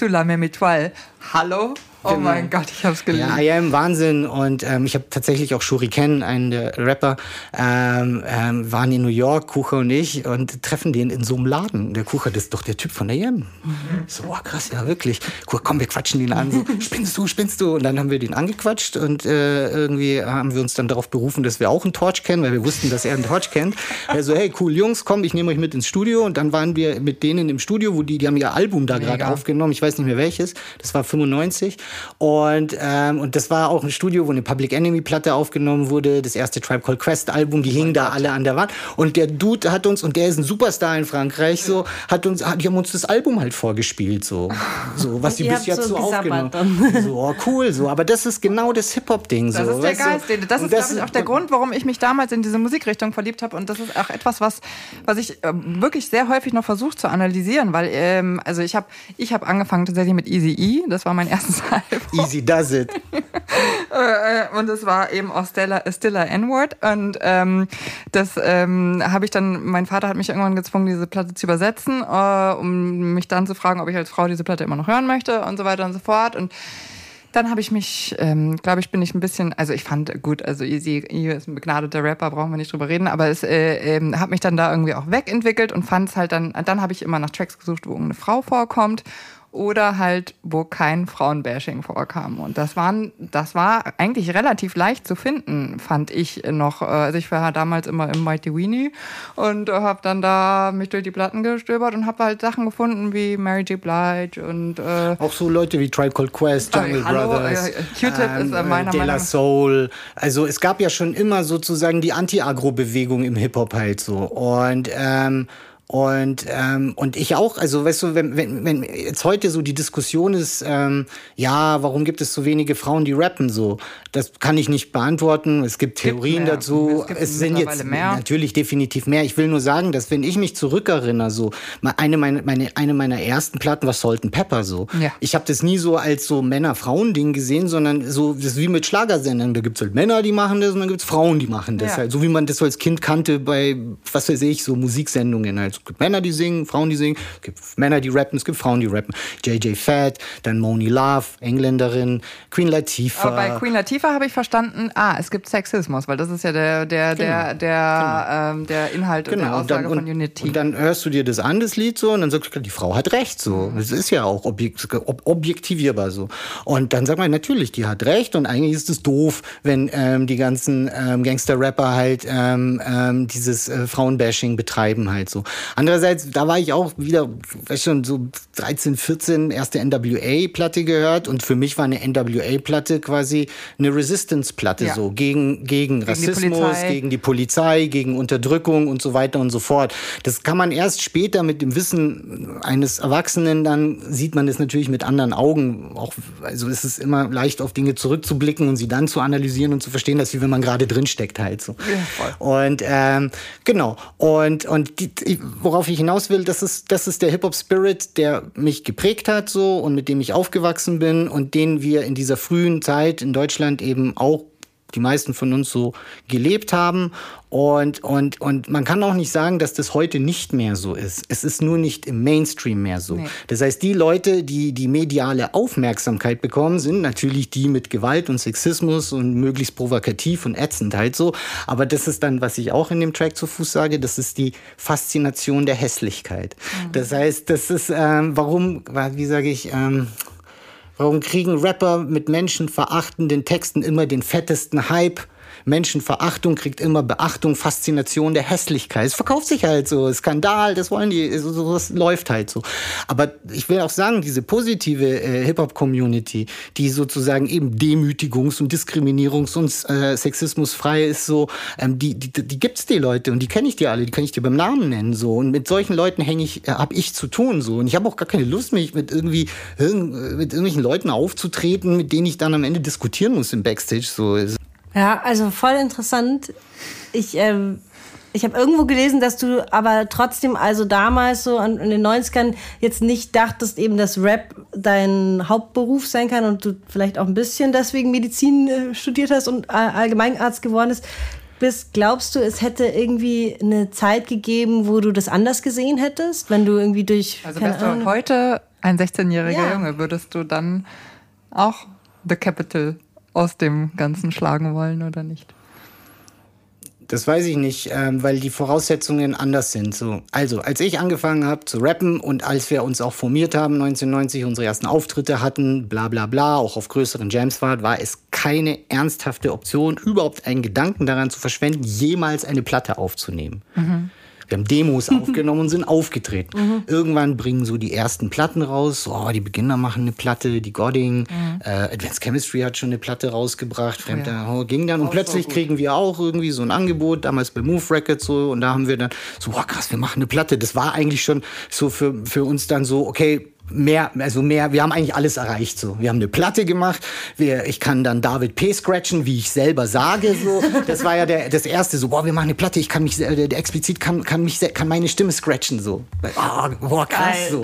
étoile. Hallo? Oh genau. mein Gott, ich hab's geliebt. Ja, I am Wahnsinn. Und ähm, ich habe tatsächlich auch Shuriken, einen der Rapper, ähm, ähm, waren in New York, Kucher und ich, und treffen den in so einem Laden. Der Kucher, das ist doch der Typ von der IM. Mhm. So, oh, krass, ja, wirklich. Kucher, komm, wir quatschen den an. So, spinnst du, spinnst du? Und dann haben wir den angequatscht und äh, irgendwie haben wir uns dann darauf berufen, dass wir auch einen Torch kennen, weil wir wussten, dass er einen Torch kennt. So, hey, cool, Jungs, komm, ich nehme euch mit ins Studio. Und dann waren wir mit denen im Studio, wo die, die haben ihr Album da gerade aufgenommen. Ich weiß nicht mehr welches. Das war 95. Und, ähm, und das war auch ein Studio, wo eine Public Enemy Platte aufgenommen wurde, das erste Tribe Called Quest Album, die hingen da alle an der Wand. Und der Dude hat uns, und der ist ein Superstar in Frankreich, so, hat uns, hat, die haben uns das Album halt vorgespielt, so, so was sie bis jetzt so, so aufgenommen haben. So, oh, cool, so. Aber das ist genau das Hip-Hop-Ding, so. Das ist der Geist. Du? Das ist, glaube ich, auch der Grund, warum ich mich damals in diese Musikrichtung verliebt habe. Und das ist auch etwas, was, was ich äh, wirklich sehr häufig noch versucht zu analysieren, weil, ähm, also ich habe ich hab angefangen tatsächlich mit Easy E, das war mein erstes Easy does it. Äh, und es war eben auch Stella, Stilla N-Word. Und ähm, das ähm, habe ich dann, mein Vater hat mich irgendwann gezwungen, diese Platte zu übersetzen, äh, um mich dann zu fragen, ob ich als Frau diese Platte immer noch hören möchte und so weiter und so fort. Und dann habe ich mich, ähm, glaube ich, bin ich ein bisschen, also ich fand gut, also Easy ist ein begnadeter Rapper, brauchen wir nicht drüber reden, aber es äh, äh, hat mich dann da irgendwie auch wegentwickelt und fand es halt dann, dann habe ich immer nach Tracks gesucht, wo irgendeine Frau vorkommt oder halt, wo kein Frauenbashing vorkam. Und das waren, das war eigentlich relativ leicht zu finden, fand ich noch. Also ich war damals immer im Mighty Weenie und habe dann da mich durch die Platten gestöbert und habe halt Sachen gefunden wie Mary J. Blige und äh, auch so Leute wie Tribe Called Quest, Jungle äh, hallo, Brothers, äh, Q-Tip ähm, ist äh, meiner De La Soul. Also es gab ja schon immer sozusagen die Anti-Agro-Bewegung im Hip Hop halt so und ähm, und, ähm, und ich auch, also weißt du, wenn, wenn, wenn jetzt heute so die Diskussion ist, ähm, ja, warum gibt es so wenige Frauen, die rappen so? Das kann ich nicht beantworten. Es gibt Theorien gibt dazu. Es, gibt es sind jetzt mehr. natürlich definitiv mehr. Ich will nur sagen, dass wenn ich mich zurückerinnere, so eine meiner, meine, eine meiner ersten Platten war Salt and Pepper so. Ja. Ich habe das nie so als so Männer-Frauen-Ding gesehen, sondern so das ist wie mit Schlagersendern. Da gibt's halt Männer, die machen das und dann gibt's Frauen, die machen das. Ja. Halt. So wie man das so als Kind kannte bei, was weiß ich, so Musiksendungen halt. Es gibt Männer, die singen, Frauen, die singen, es gibt Männer, die rappen, es gibt Frauen, die rappen. JJ Fett, dann Moni Love, Engländerin, Queen Latifah. Aber bei Queen Latifah habe ich verstanden, ah, es gibt Sexismus, weil das ist ja der, der, genau. der, der, genau. ähm, der Inhalt genau. der Aussage und dann, von Unity. Und dann hörst du dir das an, das Lied so, und dann sagst du, die Frau hat recht so. Das ist ja auch objekt, objektivierbar so. Und dann sagt man, natürlich, die hat recht und eigentlich ist es doof, wenn ähm, die ganzen ähm, Gangster-Rapper halt ähm, ähm, dieses äh, Frauenbashing betreiben halt so. Andererseits, da war ich auch wieder, weiß schon, so 13, 14, erste NWA-Platte gehört und für mich war eine NWA-Platte quasi eine Resistance-Platte ja. so gegen, gegen, gegen Rassismus, die gegen die Polizei, gegen Unterdrückung und so weiter und so fort. Das kann man erst später mit dem Wissen eines Erwachsenen, dann sieht man es natürlich mit anderen Augen. Auch, also es ist immer leicht auf Dinge zurückzublicken und sie dann zu analysieren und zu verstehen, dass wie wenn man gerade drin steckt halt so. Ja, und ähm, genau. Und, und die, worauf ich hinaus will, das ist, das ist der Hip-Hop-Spirit, der mich geprägt hat so und mit dem ich aufgewachsen bin und den wir in dieser frühen Zeit in Deutschland eben auch die meisten von uns so gelebt haben. Und, und, und man kann auch nicht sagen, dass das heute nicht mehr so ist. Es ist nur nicht im Mainstream mehr so. Nee. Das heißt, die Leute, die die mediale Aufmerksamkeit bekommen, sind natürlich die mit Gewalt und Sexismus und möglichst provokativ und ätzend halt so. Aber das ist dann, was ich auch in dem Track zu Fuß sage, das ist die Faszination der Hässlichkeit. Mhm. Das heißt, das ist, ähm, warum, wie sage ich, ähm, Warum kriegen Rapper mit menschenverachtenden Texten immer den fettesten Hype? Menschenverachtung kriegt immer Beachtung, Faszination der Hässlichkeit. Es verkauft sich halt so, Skandal, das wollen die, so, so das läuft halt so. Aber ich will auch sagen, diese positive äh, Hip-Hop-Community, die sozusagen eben demütigungs- und diskriminierungs- und äh, sexismusfrei ist, so, ähm, die, die, die gibt's die Leute und die kenne ich dir alle, die kann ich dir beim Namen nennen so. Und mit solchen Leuten hänge ich, äh, habe ich zu tun so. Und ich habe auch gar keine Lust, mich mit irgendwie mit irgendwelchen Leuten aufzutreten, mit denen ich dann am Ende diskutieren muss im Backstage so. Ja, also voll interessant. Ich, ähm, ich habe irgendwo gelesen, dass du aber trotzdem, also damals so in den 90ern, jetzt nicht dachtest eben, dass Rap dein Hauptberuf sein kann und du vielleicht auch ein bisschen deswegen Medizin äh, studiert hast und Allgemeinarzt geworden bist. Bist, glaubst du, es hätte irgendwie eine Zeit gegeben, wo du das anders gesehen hättest, wenn du irgendwie durch. Also wärst du heute ein 16-jähriger ja. Junge, würdest du dann auch The Capital aus dem Ganzen schlagen wollen oder nicht? Das weiß ich nicht, ähm, weil die Voraussetzungen anders sind. So, also, als ich angefangen habe zu rappen und als wir uns auch formiert haben, 1990 unsere ersten Auftritte hatten, bla bla bla, auch auf größeren Jams war, war es keine ernsthafte Option, überhaupt einen Gedanken daran zu verschwenden, jemals eine Platte aufzunehmen. Mhm. Wir haben Demos aufgenommen und sind aufgetreten. Mhm. Irgendwann bringen so die ersten Platten raus. Oh, die Beginner machen eine Platte, die Godding. Mhm. Äh, Advanced Chemistry hat schon eine Platte rausgebracht. Fremder oh, ja. ging dann. Und auch plötzlich kriegen wir auch irgendwie so ein Angebot, damals bei Move Records so. Und da haben wir dann so, boah, krass, wir machen eine Platte. Das war eigentlich schon so für, für uns dann so, okay, mehr, also mehr, wir haben eigentlich alles erreicht so. Wir haben eine Platte gemacht, wir, ich kann dann David P. scratchen, wie ich selber sage so. Das war ja der, das erste so, boah, wir machen eine Platte, ich kann mich, äh, der explizit kann, kann mich, kann meine Stimme scratchen so. Oh, boah, krass Geil.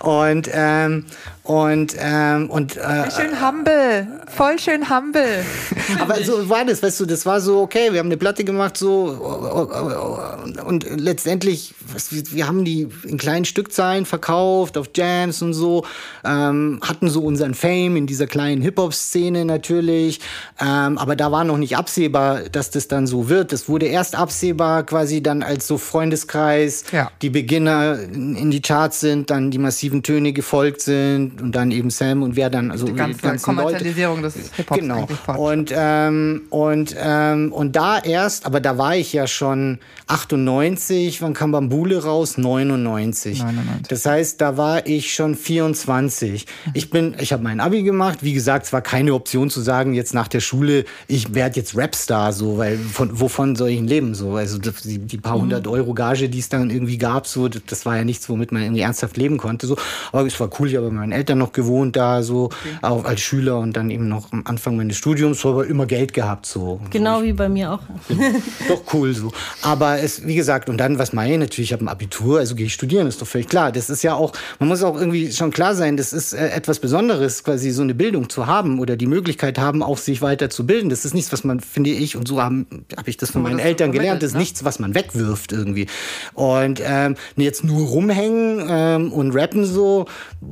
so. Und, ähm, und, ähm, und äh, schön humble, voll schön humble. Aber so war das, weißt du, das war so, okay, wir haben eine Platte gemacht, so und letztendlich, wir haben die in kleinen Stückzahlen verkauft, auf Jams und so, ähm, hatten so unseren Fame in dieser kleinen Hip-Hop-Szene natürlich, ähm, aber da war noch nicht absehbar, dass das dann so wird. Das wurde erst absehbar quasi dann als so Freundeskreis, ja. die Beginner in die Charts sind, dann die massiven Töne gefolgt sind und, dann eben Sam und wer dann also die ganze die ganzen Kommerzialisierung Leute. des Hip-Hops genau und ähm, und ähm, und da erst aber da war ich ja schon 98 wann kam Bambule raus 99. 99 das heißt da war ich schon 24 ich bin ich habe mein Abi gemacht wie gesagt es war keine Option zu sagen jetzt nach der Schule ich werde jetzt Rapstar so weil von wovon soll ich leben so also die, die paar mhm. hundert Euro Gage die es dann irgendwie gab so das war ja nichts womit man irgendwie ernsthaft leben konnte so aber es war cool ich habe meinen Eltern Eltern noch gewohnt da, so okay. auch als Schüler und dann eben noch am Anfang meines Studiums, so aber immer Geld gehabt, so. Genau so. wie bei mir auch. doch cool so. Aber es, wie gesagt, und dann, was meine ich natürlich, ich habe ein Abitur, also gehe ich studieren, ist doch völlig klar. Das ist ja auch, man muss auch irgendwie schon klar sein, das ist äh, etwas Besonderes, quasi so eine Bildung zu haben oder die Möglichkeit haben, auch sich weiter zu bilden. Das ist nichts, was man, finde ich, und so habe hab ich das von meinen das Eltern gelernt, das ist ne? nichts, was man wegwirft irgendwie. Und ähm, jetzt nur rumhängen ähm, und rappen so,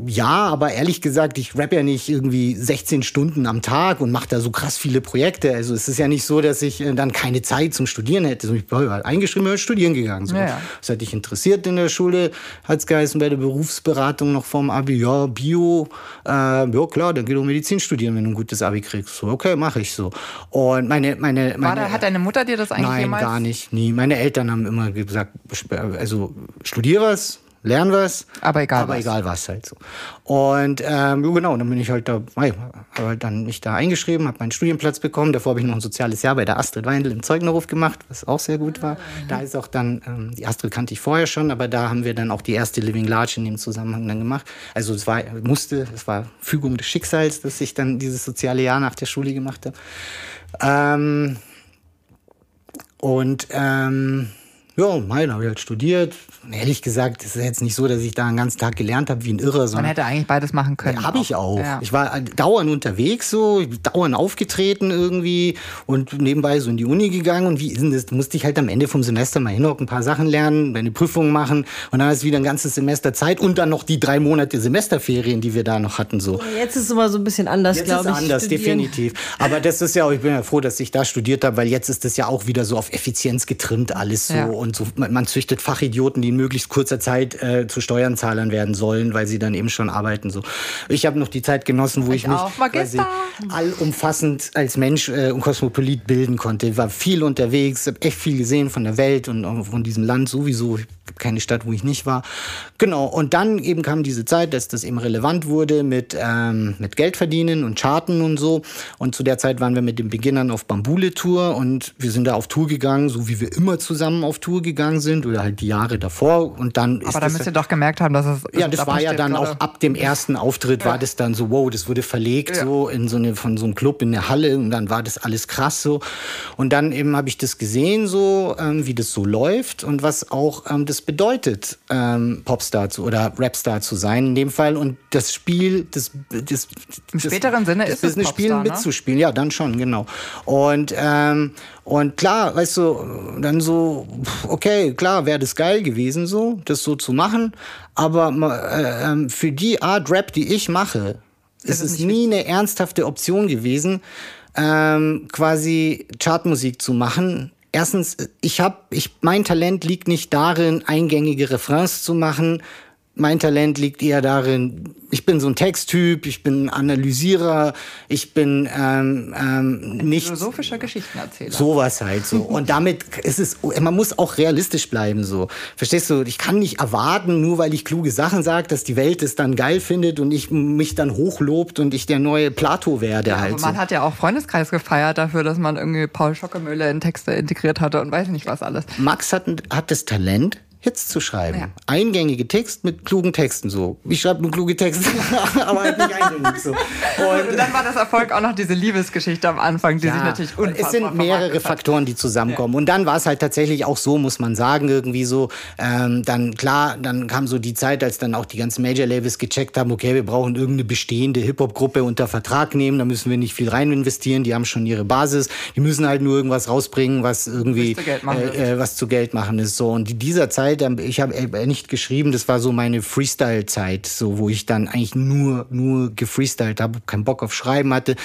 ja, aber ehrlich gesagt, ich rap ja nicht irgendwie 16 Stunden am Tag und mache da so krass viele Projekte. Also es ist ja nicht so, dass ich äh, dann keine Zeit zum Studieren hätte. Also ich war eingeschrieben, bin studieren gegangen. So. Ja, ja. Das hat dich interessiert in der Schule, hat es geheißen bei der Berufsberatung noch vorm Abi, ja, Bio, äh, ja klar, dann geh du Medizin studieren, wenn du ein gutes Abi kriegst. So, okay, mache ich so. Und meine, meine, meine da, hat deine Mutter dir das eigentlich Nein, jemals? gar nicht, nie. Meine Eltern haben immer gesagt, also studier was, lern was. Aber egal aber was. egal was halt so. Und ähm, genau, dann bin ich halt da, habe halt dann mich da eingeschrieben, habe meinen Studienplatz bekommen. Davor habe ich noch ein soziales Jahr bei der Astrid Weindl im Zeugnerhof gemacht, was auch sehr gut war. Da ist auch dann, ähm, die Astrid kannte ich vorher schon, aber da haben wir dann auch die erste Living Large in dem Zusammenhang dann gemacht. Also es war, musste, es war Fügung des Schicksals, dass ich dann dieses soziale Jahr nach der Schule gemacht habe. Ähm, und ähm, ja, mein habe ich halt studiert. Ehrlich gesagt, es ist jetzt nicht so, dass ich da einen ganzen Tag gelernt habe wie ein Irrer. Man hätte eigentlich beides machen können. Ja, habe ich auch. Ja. Ich war dauernd unterwegs so, dauernd aufgetreten irgendwie und nebenbei so in die Uni gegangen. Und wie ist denn das? Du musst dich halt am Ende vom Semester mal hinhocken, ein paar Sachen lernen, deine Prüfungen machen und dann du wieder ein ganzes Semester Zeit und dann noch die drei Monate Semesterferien, die wir da noch hatten. So. Jetzt ist es immer so ein bisschen anders, glaube ich. Jetzt ist anders, studieren. definitiv. Aber das ist ja, ich bin ja froh, dass ich da studiert habe, weil jetzt ist das ja auch wieder so auf Effizienz getrimmt alles so. Ja. Und und so, man, man, züchtet Fachidioten, die in möglichst kurzer Zeit äh, zu Steuernzahlern werden sollen, weil sie dann eben schon arbeiten. So. Ich habe noch die Zeit genossen, wo ich, ich mich quasi allumfassend als Mensch äh, und Kosmopolit bilden konnte. Ich war viel unterwegs, habe echt viel gesehen von der Welt und von diesem Land sowieso. Ich keine Stadt, wo ich nicht war. Genau, und dann eben kam diese Zeit, dass das eben relevant wurde mit, ähm, mit Geld verdienen und Charten und so. Und zu der Zeit waren wir mit den Beginnern auf Bambule-Tour und wir sind da auf Tour gegangen, so wie wir immer zusammen auf Tour gegangen sind oder halt die Jahre davor. Und dann Aber da müsst ihr doch gemerkt haben, dass es. Ja, das war ja dann gerade. auch ab dem ersten Auftritt ja. war das dann so, wow, das wurde verlegt ja. so in so eine, von so einem Club in der Halle und dann war das alles krass so. Und dann eben habe ich das gesehen, so, ähm, wie das so läuft und was auch ähm, das bedeutet, ähm, Popstar zu oder Rapstar zu sein in dem Fall. Und das Spiel, das, das im späteren Sinne das ist es Business-Spiel ne? mitzuspielen, ja, dann schon, genau. Und ähm, und klar, weißt du, dann so, okay, klar, wäre das geil gewesen, so, das so zu machen. Aber äh, ähm, für die Art Rap, die ich mache, ist es nie eine ernsthafte Option gewesen, ähm, quasi Chartmusik zu machen erstens, ich habe, ich, mein Talent liegt nicht darin, eingängige Refrains zu machen. Mein Talent liegt eher darin, ich bin so ein Texttyp, ich bin Analysierer, ich bin ähm, ähm, nicht philosophischer Geschichtenerzähler. Sowas halt so. Und damit ist es, man muss auch realistisch bleiben so. Verstehst du? Ich kann nicht erwarten, nur weil ich kluge Sachen sage, dass die Welt es dann geil findet und ich mich dann hochlobt und ich der neue Plato werde ja, halt. man so. hat ja auch Freundeskreis gefeiert dafür, dass man irgendwie Paul Schockemöhle in Texte integriert hatte und weiß nicht was alles. Max hat, hat das Talent, Hits zu schreiben. Ja. Eingängige Text mit klugen Texten so. Ich schreibe nur kluge Texte, aber halt nicht eingängig so. Und, und, dann war das Erfolg auch noch diese Liebesgeschichte am Anfang, die ja, sich natürlich unfassbar Es sind mehrere Faktoren, die zusammenkommen. Ja. Und dann war es halt tatsächlich auch so, muss man sagen, irgendwie so. Ähm, dann klar, dann kam so die Zeit, als dann auch die ganzen Major Labels gecheckt haben, okay, wir brauchen irgendeine bestehende Hip-Hop-Gruppe unter Vertrag nehmen, da müssen wir nicht viel rein investieren, die haben schon ihre Basis, die müssen halt nur irgendwas rausbringen, was irgendwie äh, äh, was zu Geld machen ist. So. Und in dieser Zeit Zeit, ich habe äh, nicht geschrieben, das war so meine Freestyle-Zeit, so wo ich dann eigentlich nur nur gefreestylt habe, keinen Bock auf Schreiben hatte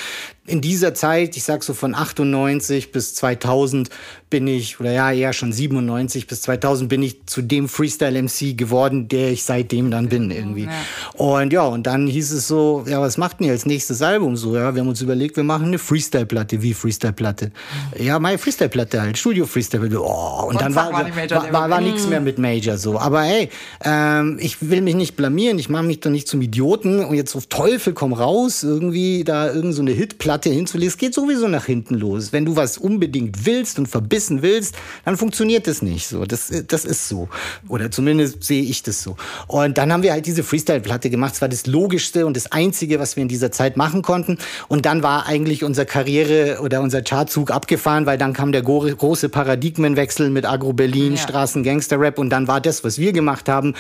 in dieser Zeit, ich sag so von 98 bis 2000 bin ich, oder ja, eher schon 97 bis 2000 bin ich zu dem Freestyle-MC geworden, der ich seitdem dann bin irgendwie. Ja. Und ja, und dann hieß es so, ja, was macht denn ihr als nächstes Album so? Ja, wir haben uns überlegt, wir machen eine Freestyle-Platte. Wie Freestyle-Platte? Ja, meine Freestyle-Platte halt, Studio-Freestyle. Oh, und, und dann war, war, war, war, war nichts mehr mit Major so. Aber hey, ähm, ich will mich nicht blamieren, ich mache mich doch nicht zum Idioten und jetzt auf Teufel komm raus, irgendwie da irgend so eine Hitplatte Platte hinzulegen, es geht sowieso nach hinten los. Wenn du was unbedingt willst und verbissen willst, dann funktioniert das nicht so. Das, das ist so. Oder zumindest sehe ich das so. Und dann haben wir halt diese Freestyle-Platte gemacht. Das war das Logischste und das Einzige, was wir in dieser Zeit machen konnten. Und dann war eigentlich unsere Karriere oder unser Chartzug abgefahren, weil dann kam der große Paradigmenwechsel mit Agro Berlin, ja. Straßen, Gangster-Rap. Und dann war das, was wir gemacht haben,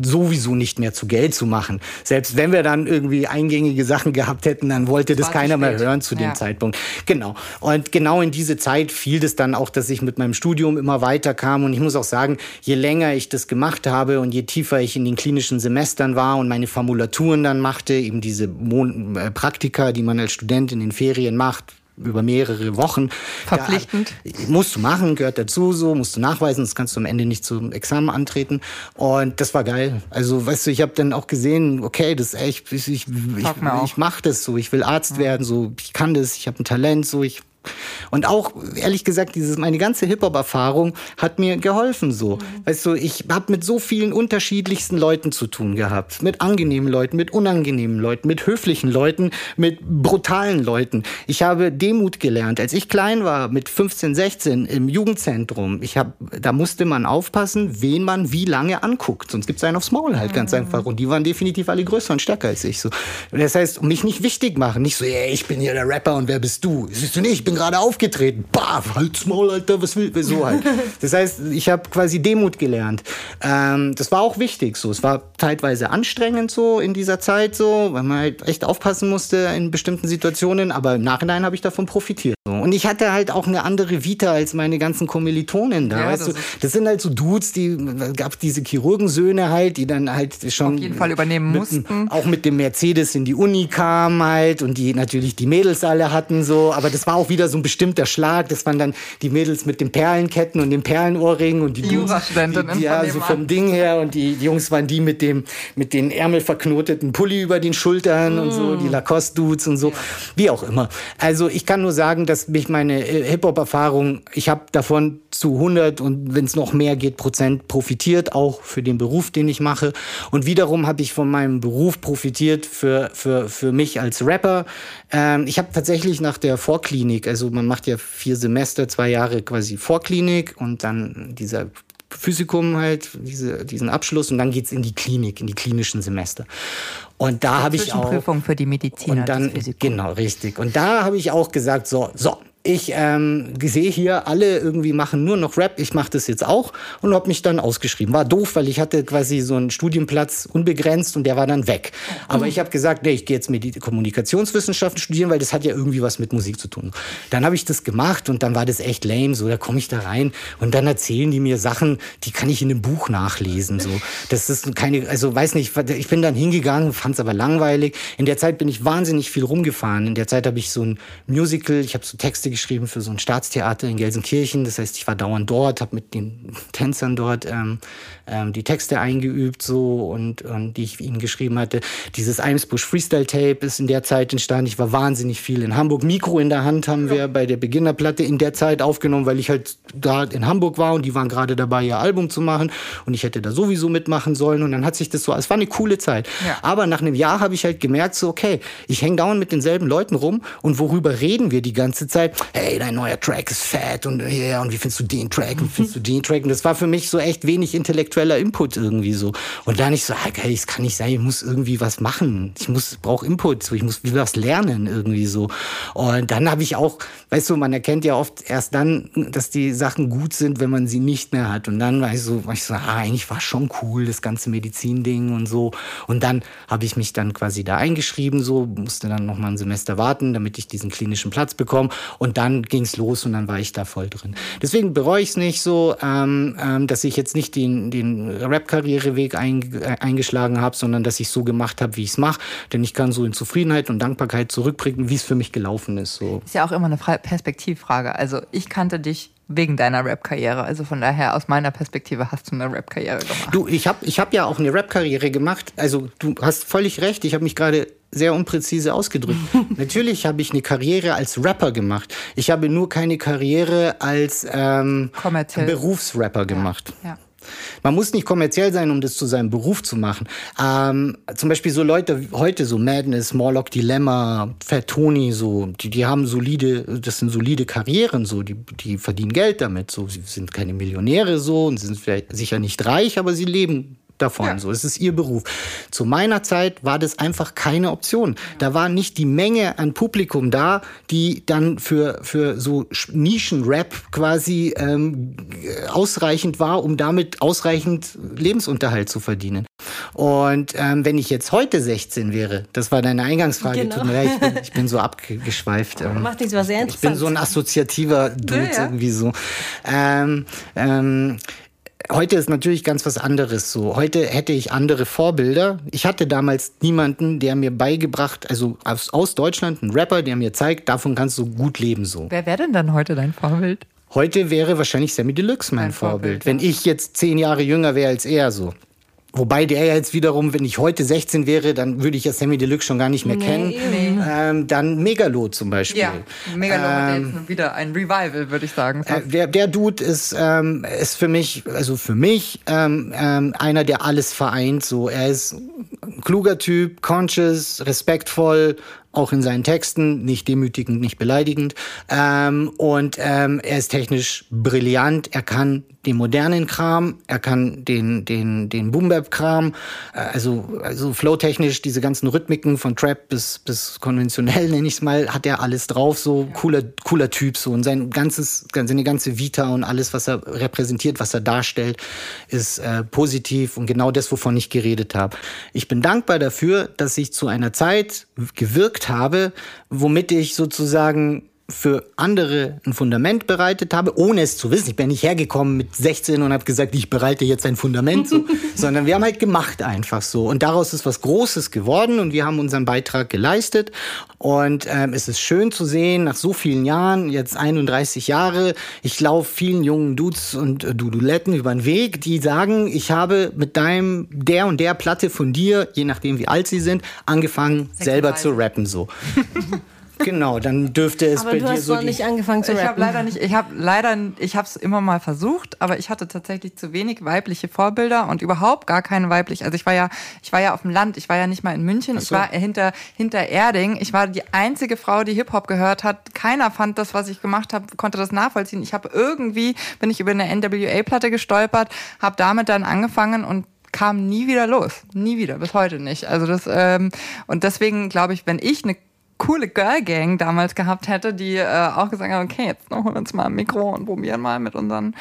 sowieso nicht mehr zu Geld zu machen. Selbst wenn wir dann irgendwie eingängige Sachen gehabt hätten, dann wollte das, das keiner mehr hören zu dem ja. Zeitpunkt. Genau. Und genau in diese Zeit fiel es dann auch, dass ich mit meinem Studium immer weiter kam. Und ich muss auch sagen, je länger ich das gemacht habe und je tiefer ich in den klinischen Semestern war und meine Formulaturen dann machte, eben diese Mon äh, Praktika, die man als Student in den Ferien macht, über mehrere Wochen. Verpflichtend. Ja, musst du machen, gehört dazu, so, musst du nachweisen, das kannst du am Ende nicht zum Examen antreten. Und das war geil. Also, weißt du, ich habe dann auch gesehen, okay, das ist echt, ich, ich, ich, ich mache das so, ich will Arzt ja. werden, so, ich kann das, ich habe ein Talent, so, ich und auch, ehrlich gesagt, dieses, meine ganze Hip-Hop-Erfahrung hat mir geholfen so. Mhm. Weißt du, ich habe mit so vielen unterschiedlichsten Leuten zu tun gehabt. Mit angenehmen Leuten, mit unangenehmen Leuten, mit höflichen Leuten, mit brutalen Leuten. Ich habe Demut gelernt. Als ich klein war, mit 15, 16 im Jugendzentrum, ich hab, da musste man aufpassen, wen man wie lange anguckt. Sonst gibt es einen aufs Maul halt ganz mhm. einfach. Und die waren definitiv alle größer und stärker als ich. So. das heißt, mich nicht wichtig machen. Nicht so, ey, ich bin hier der Rapper und wer bist du? Siehst du nicht, ich bin gerade aufgetreten. Bah, halt's Maul, Alter, was will, so halt. Das heißt, ich habe quasi Demut gelernt. Ähm, das war auch wichtig so. Es war teilweise anstrengend so in dieser Zeit so, weil man halt echt aufpassen musste in bestimmten Situationen, aber im Nachhinein habe ich davon profitiert. So. Und ich hatte halt auch eine andere Vita als meine ganzen Kommilitonen da. Ja, weißt das, du? das sind halt so Dudes, die gab diese Chirurgensöhne halt, die dann halt schon auf jeden Fall übernehmen mit, mussten. Auch mit dem Mercedes in die Uni kamen halt und die natürlich die Mädels alle hatten so, aber das war auch wieder so ein bestimmter Schlag. Das waren dann die Mädels mit den Perlenketten und den Perlenohrringen und die, die Jurastudentin. Ja, so vom Ding her und die, die, Jungs waren die mit dem mit den Ärmel verknoteten Pulli über den Schultern mm. und so, die Lacoste Dudes und so, wie auch immer. Also ich kann nur sagen, dass mich meine äh, Hip-Hop-Erfahrung, ich habe davon zu 100 und wenn es noch mehr geht, Prozent profitiert, auch für den Beruf, den ich mache. Und wiederum habe ich von meinem Beruf profitiert für, für, für mich als Rapper. Ähm, ich habe tatsächlich nach der Vorklinik, also man macht ja vier Semester, zwei Jahre quasi Vorklinik und dann dieser Physikum halt, diese, diesen Abschluss und dann geht's in die Klinik, in die klinischen Semester. Und da habe ich auch Prüfung für die Medizin. Und dann genau richtig. Und da habe ich auch gesagt so so ich ähm, sehe hier, alle irgendwie machen nur noch Rap, ich mache das jetzt auch und habe mich dann ausgeschrieben. War doof, weil ich hatte quasi so einen Studienplatz unbegrenzt und der war dann weg. Aber ich habe gesagt, nee, ich gehe jetzt mit Kommunikationswissenschaften studieren, weil das hat ja irgendwie was mit Musik zu tun. Dann habe ich das gemacht und dann war das echt lame, so da komme ich da rein und dann erzählen die mir Sachen, die kann ich in einem Buch nachlesen. So, das ist keine, also weiß nicht, ich bin dann hingegangen, fand es aber langweilig. In der Zeit bin ich wahnsinnig viel rumgefahren. In der Zeit habe ich so ein Musical, ich habe so Texte geschrieben für so ein Staatstheater in Gelsenkirchen. Das heißt, ich war dauernd dort, habe mit den Tänzern dort ähm, ähm, die Texte eingeübt so und, und die ich ihnen geschrieben hatte. Dieses Eimsbusch Freestyle Tape ist in der Zeit entstanden. Ich war wahnsinnig viel in Hamburg. Mikro in der Hand haben wir bei der Beginnerplatte in der Zeit aufgenommen, weil ich halt da in Hamburg war und die waren gerade dabei, ihr Album zu machen und ich hätte da sowieso mitmachen sollen und dann hat sich das so, es war eine coole Zeit. Ja. Aber nach einem Jahr habe ich halt gemerkt, so okay, ich hänge dauernd mit denselben Leuten rum und worüber reden wir die ganze Zeit? Hey, dein neuer Track ist fett und yeah, und wie findest du den Track und findest du den Track? Und das war für mich so echt wenig intellektueller Input irgendwie so. Und dann ich so, hey, das kann nicht sein, ich muss irgendwie was machen. Ich muss, brauche Input, so, ich muss was lernen irgendwie so. Und dann habe ich auch, weißt du, man erkennt ja oft erst dann, dass die Sachen gut sind, wenn man sie nicht mehr hat. Und dann war ich so, war ich so, ah, eigentlich war schon cool, das ganze Medizinding und so. Und dann habe ich mich dann quasi da eingeschrieben, so, musste dann noch mal ein Semester warten, damit ich diesen klinischen Platz bekomme. Und dann ging's los und dann war ich da voll drin. Deswegen bereue ich es nicht so, ähm, ähm, dass ich jetzt nicht den, den Rap-Karriereweg ein, äh, eingeschlagen habe, sondern dass ich so gemacht habe, wie ich es mache. Denn ich kann so in Zufriedenheit und Dankbarkeit zurückbringen, wie es für mich gelaufen ist. So. Ist ja auch immer eine Perspektivfrage. Also ich kannte dich wegen deiner Rap-Karriere. Also von daher, aus meiner Perspektive, hast du eine Rap-Karriere gemacht. Du, ich habe ich hab ja auch eine Rap-Karriere gemacht. Also du hast völlig recht. Ich habe mich gerade sehr unpräzise ausgedrückt. Natürlich habe ich eine Karriere als Rapper gemacht. Ich habe nur keine Karriere als ähm, Berufsrapper gemacht. Ja, ja. Man muss nicht kommerziell sein, um das zu seinem Beruf zu machen. Ähm, zum Beispiel so Leute heute, so Madness, Morlock Dilemma, Fat Tony, so, die, die haben solide, das sind solide Karrieren, so, die, die verdienen Geld damit, so, sie sind keine Millionäre, so, und sind vielleicht sicher nicht reich, aber sie leben davon. Ja. So, es ist ihr Beruf. Zu meiner Zeit war das einfach keine Option. Da war nicht die Menge an Publikum da, die dann für, für so Nischen-Rap quasi ähm, ausreichend war, um damit ausreichend Lebensunterhalt zu verdienen. Und ähm, wenn ich jetzt heute 16 wäre, das war deine Eingangsfrage, genau. tut mir leid, ich bin, ich bin so abgeschweift. Ähm, Macht nichts, war sehr interessant. Ich bin so ein assoziativer Dude ja, ja. irgendwie so. Ähm, ähm, Heute ist natürlich ganz was anderes so. Heute hätte ich andere Vorbilder. Ich hatte damals niemanden, der mir beigebracht, also aus, aus Deutschland, ein Rapper, der mir zeigt, davon kannst du gut leben so. Wer wäre denn dann heute dein Vorbild? Heute wäre wahrscheinlich Sammy Deluxe mein, mein Vorbild, Vorbild, wenn ich jetzt zehn Jahre jünger wäre als er so. Wobei der ja jetzt wiederum, wenn ich heute 16 wäre, dann würde ich ja Sammy Deluxe schon gar nicht mehr nee, kennen. Nee. Ähm, dann Megalo zum Beispiel. Ja, Megalo ähm, jetzt wieder ein Revival, würde ich sagen. Äh, der, der Dude ist, ähm, ist für mich, also für mich, ähm, ähm, einer, der alles vereint. So, er ist ein kluger Typ, conscious, respektvoll, auch in seinen Texten, nicht demütigend, nicht beleidigend. Ähm, und ähm, er ist technisch brillant. Er kann den modernen Kram, er kann den, den, den Boom-Bap-Kram, äh, also, also flowtechnisch diese ganzen Rhythmiken von Trap bis, bis konventionell, nenne ich es mal, hat er alles drauf, so cooler, cooler Typ, so. Und sein ganzes, seine ganze Vita und alles, was er repräsentiert, was er darstellt, ist äh, positiv und genau das, wovon ich geredet habe. Ich bin dankbar dafür, dass ich zu einer Zeit gewirkt habe, womit ich sozusagen für andere ein Fundament bereitet habe, ohne es zu wissen. Ich bin nicht hergekommen mit 16 und habe gesagt, ich bereite jetzt ein Fundament, so, sondern wir haben halt gemacht einfach so. Und daraus ist was Großes geworden und wir haben unseren Beitrag geleistet. Und ähm, es ist schön zu sehen, nach so vielen Jahren, jetzt 31 Jahre, ich laufe vielen jungen Dudes und äh, Duduletten über den Weg, die sagen, ich habe mit deinem, der und der Platte von dir, je nachdem wie alt sie sind, angefangen, selber zu rappen so. Genau, dann dürfte es aber bei dir so. Aber du hast nicht angefangen zu ich rappen. Ich habe leider nicht, ich habe leider, ich habe es immer mal versucht, aber ich hatte tatsächlich zu wenig weibliche Vorbilder und überhaupt gar keine weibliche. Also ich war ja, ich war ja auf dem Land, ich war ja nicht mal in München, so. ich war hinter hinter Erding. Ich war die einzige Frau, die Hip Hop gehört hat. Keiner fand das, was ich gemacht habe, konnte das nachvollziehen. Ich habe irgendwie bin ich über eine NWA-Platte gestolpert, habe damit dann angefangen und kam nie wieder los, nie wieder, bis heute nicht. Also das ähm, und deswegen glaube ich, wenn ich eine coole Girl Gang damals gehabt hätte, die äh, auch gesagt haben, okay, jetzt holen wir uns mal ein Mikro und probieren mal mit unseren,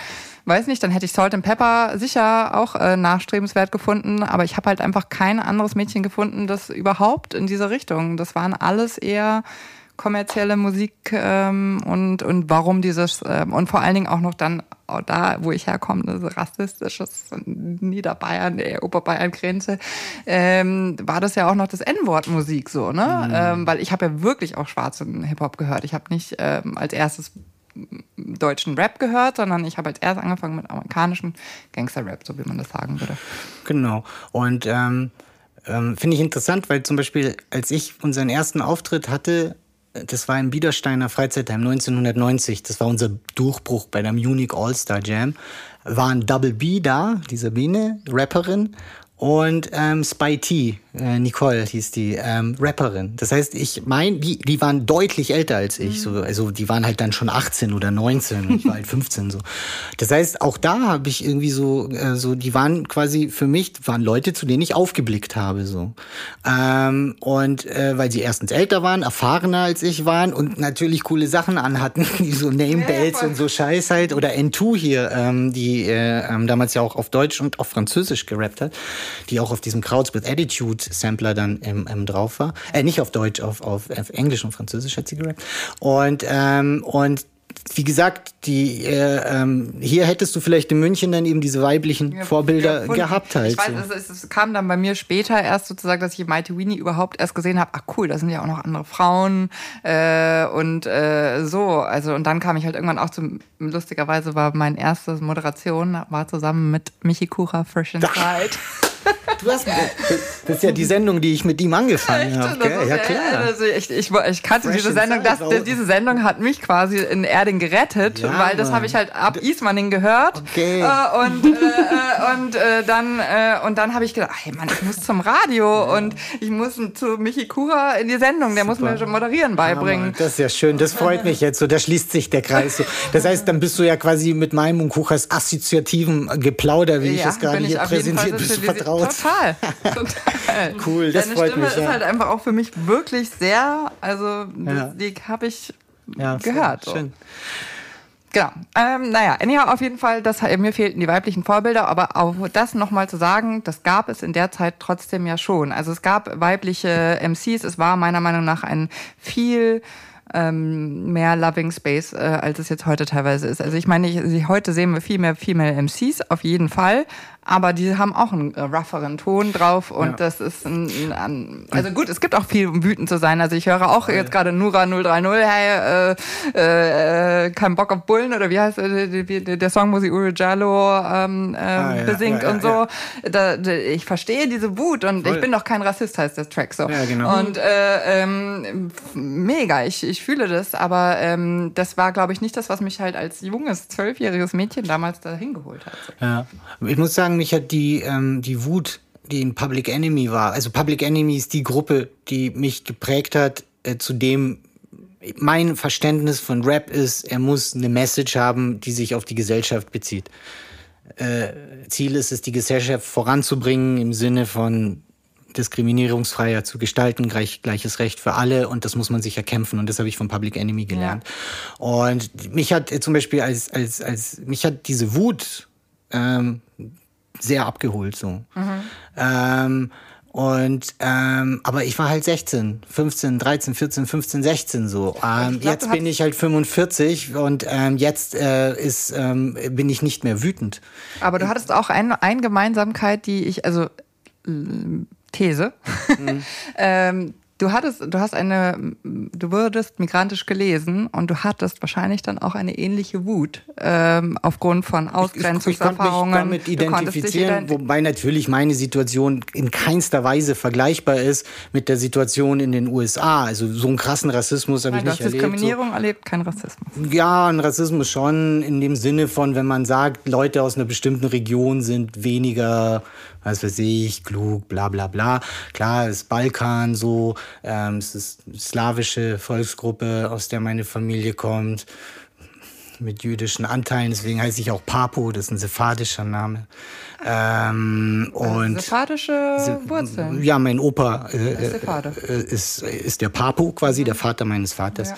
weiß nicht, dann hätte ich Salt and Pepper sicher auch äh, nachstrebenswert gefunden, aber ich habe halt einfach kein anderes Mädchen gefunden, das überhaupt in diese Richtung. Das waren alles eher kommerzielle Musik ähm, und, und warum dieses ähm, und vor allen Dingen auch noch dann auch da, wo ich herkomme, das rassistisches Niederbayern, der Oberbayern-Grenze, ähm, war das ja auch noch das N-Wort Musik so, ne? Mhm. Ähm, weil ich habe ja wirklich auch schwarzen Hip-Hop gehört. Ich habe nicht ähm, als erstes deutschen Rap gehört, sondern ich habe als erstes angefangen mit amerikanischen Gangster-Rap, so wie man das sagen würde. Genau. Und ähm, ähm, finde ich interessant, weil zum Beispiel, als ich unseren ersten Auftritt hatte, das war im Biedersteiner Freizeitheim 1990. Das war unser Durchbruch bei der Munich All-Star Jam. War ein Double B da, die Sabine, Rapperin, und ähm, Spy T, äh, Nicole hieß die, ähm, Rapperin. Das heißt, ich mein, die, die waren deutlich älter als ich. So, also die waren halt dann schon 18 oder 19 und ich war halt 15 so. Das heißt, auch da habe ich irgendwie so, äh, so, die waren quasi für mich, waren Leute, zu denen ich aufgeblickt habe. so. Ähm, und äh, weil sie erstens älter waren, erfahrener als ich waren und natürlich coole Sachen anhatten, wie so Name Bells und so Scheiß halt. Oder N2 hier, ähm, die äh, ähm, damals ja auch auf Deutsch und auf Französisch gerappt hat, die auch auf diesem Crowds with Attitude Sampler dann ähm, ähm, drauf war. Äh, nicht auf Deutsch, auf, auf, auf Englisch und Französisch hat sie gerappt. Und, ähm, und wie gesagt, die äh, ähm, hier hättest du vielleicht in München dann eben diese weiblichen ja, Vorbilder ja, gehabt halt. Ich weiß, so. es, es, kam dann bei mir später erst sozusagen, dass ich Mighty Weenie überhaupt erst gesehen habe. Ach cool, da sind ja auch noch andere Frauen äh, und äh, so. Also und dann kam ich halt irgendwann auch zum. Lustigerweise war mein erstes Moderation war zusammen mit Michi Kura Fresh Inside. Du hast, das ist ja die Sendung, die ich mit ihm angefangen habe. Ja, ja, klar. Also ich, ich, ich kannte Fresh diese Sendung. Das, diese Sendung hat mich quasi in Erding gerettet, ja, weil das habe ich halt ab Ismaning gehört. Okay. Äh, und äh, äh, und äh, dann äh, und dann habe ich gedacht, hey Mann, ich muss zum Radio ja. und ich muss zu Michi Kura in die Sendung. Der Super. muss mir schon moderieren beibringen. das ist ja schön. Das freut mich jetzt so. Da schließt sich der Kreis. So. Das heißt, dann bist du ja quasi mit meinem und Kuchers assoziativen Geplauder, wie ich es gerade hier präsentiert, bist du vertraut. Total. Total. cool, das Deine freut Stimme mich. ist halt einfach auch für mich wirklich sehr, also ja. die habe ich ja, gehört. Schön. schön. Genau. Ähm, naja, anyhow, auf jeden Fall, das, mir fehlten die weiblichen Vorbilder, aber auch das nochmal zu sagen, das gab es in der Zeit trotzdem ja schon. Also es gab weibliche MCs, es war meiner Meinung nach ein viel ähm, mehr Loving Space, äh, als es jetzt heute teilweise ist. Also ich meine, ich, heute sehen wir viel mehr Female MCs, auf jeden Fall, aber die haben auch einen äh, rougheren Ton drauf und ja. das ist ein, ein, also gut, es gibt auch viel, um wütend zu sein. Also ich höre auch jetzt gerade Nura 030, hey, äh, äh, kein Bock auf Bullen oder wie heißt äh, der Song, wo sie Uri Jallo ähm, äh, ah, ja, besingt ja, und so. Da, ich verstehe diese Wut und Voll. ich bin doch kein Rassist, heißt der Track so. Ja, genau. Und äh, ähm, mega, ich, ich fühle das, aber ähm, das war, glaube ich, nicht das, was mich halt als junges, zwölfjähriges Mädchen damals dahin geholt hat. Ja, ich muss sagen, mich hat die, ähm, die Wut, die in Public Enemy war, also Public Enemy ist die Gruppe, die mich geprägt hat, äh, zu dem mein Verständnis von Rap ist, er muss eine Message haben, die sich auf die Gesellschaft bezieht. Äh, Ziel ist es, die Gesellschaft voranzubringen im Sinne von diskriminierungsfreier zu gestalten, gleich, gleiches Recht für alle und das muss man sich erkämpfen und das habe ich von Public Enemy gelernt. Ja. Und mich hat äh, zum Beispiel als, als, als, mich hat diese Wut ähm, sehr abgeholt so. Mhm. Ähm, und ähm, aber ich war halt 16, 15, 13, 14, 15, 16 so. Ähm, glaub, jetzt bin ich halt 45 und ähm, jetzt äh, ist ähm, bin ich nicht mehr wütend. Aber du hattest auch eine, eine Gemeinsamkeit, die ich also äh, These. Mhm. ähm, Du hattest, du hast eine, du wurdest migrantisch gelesen und du hattest wahrscheinlich dann auch eine ähnliche Wut ähm, aufgrund von Ausgrenzungserfahrungen. Ich, ich, ich konnte mich damit identifizieren, ident wobei natürlich meine Situation in keinster Weise vergleichbar ist mit der Situation in den USA. Also so einen krassen Rassismus habe ich nicht erlebt. Diskriminierung so. erlebt, kein Rassismus. Ja, ein Rassismus schon in dem Sinne von, wenn man sagt, Leute aus einer bestimmten Region sind weniger was weiß ich, klug, bla bla bla. Klar, es ist Balkan so, ähm, es ist eine slawische Volksgruppe, aus der meine Familie kommt, mit jüdischen Anteilen, deswegen heiße ich auch Papo, das ist ein sephardischer Name. Ähm, und sephardische Wurzeln? Ja, mein Opa äh, äh, ist, ist der Papo quasi, der Vater meines Vaters. Ja.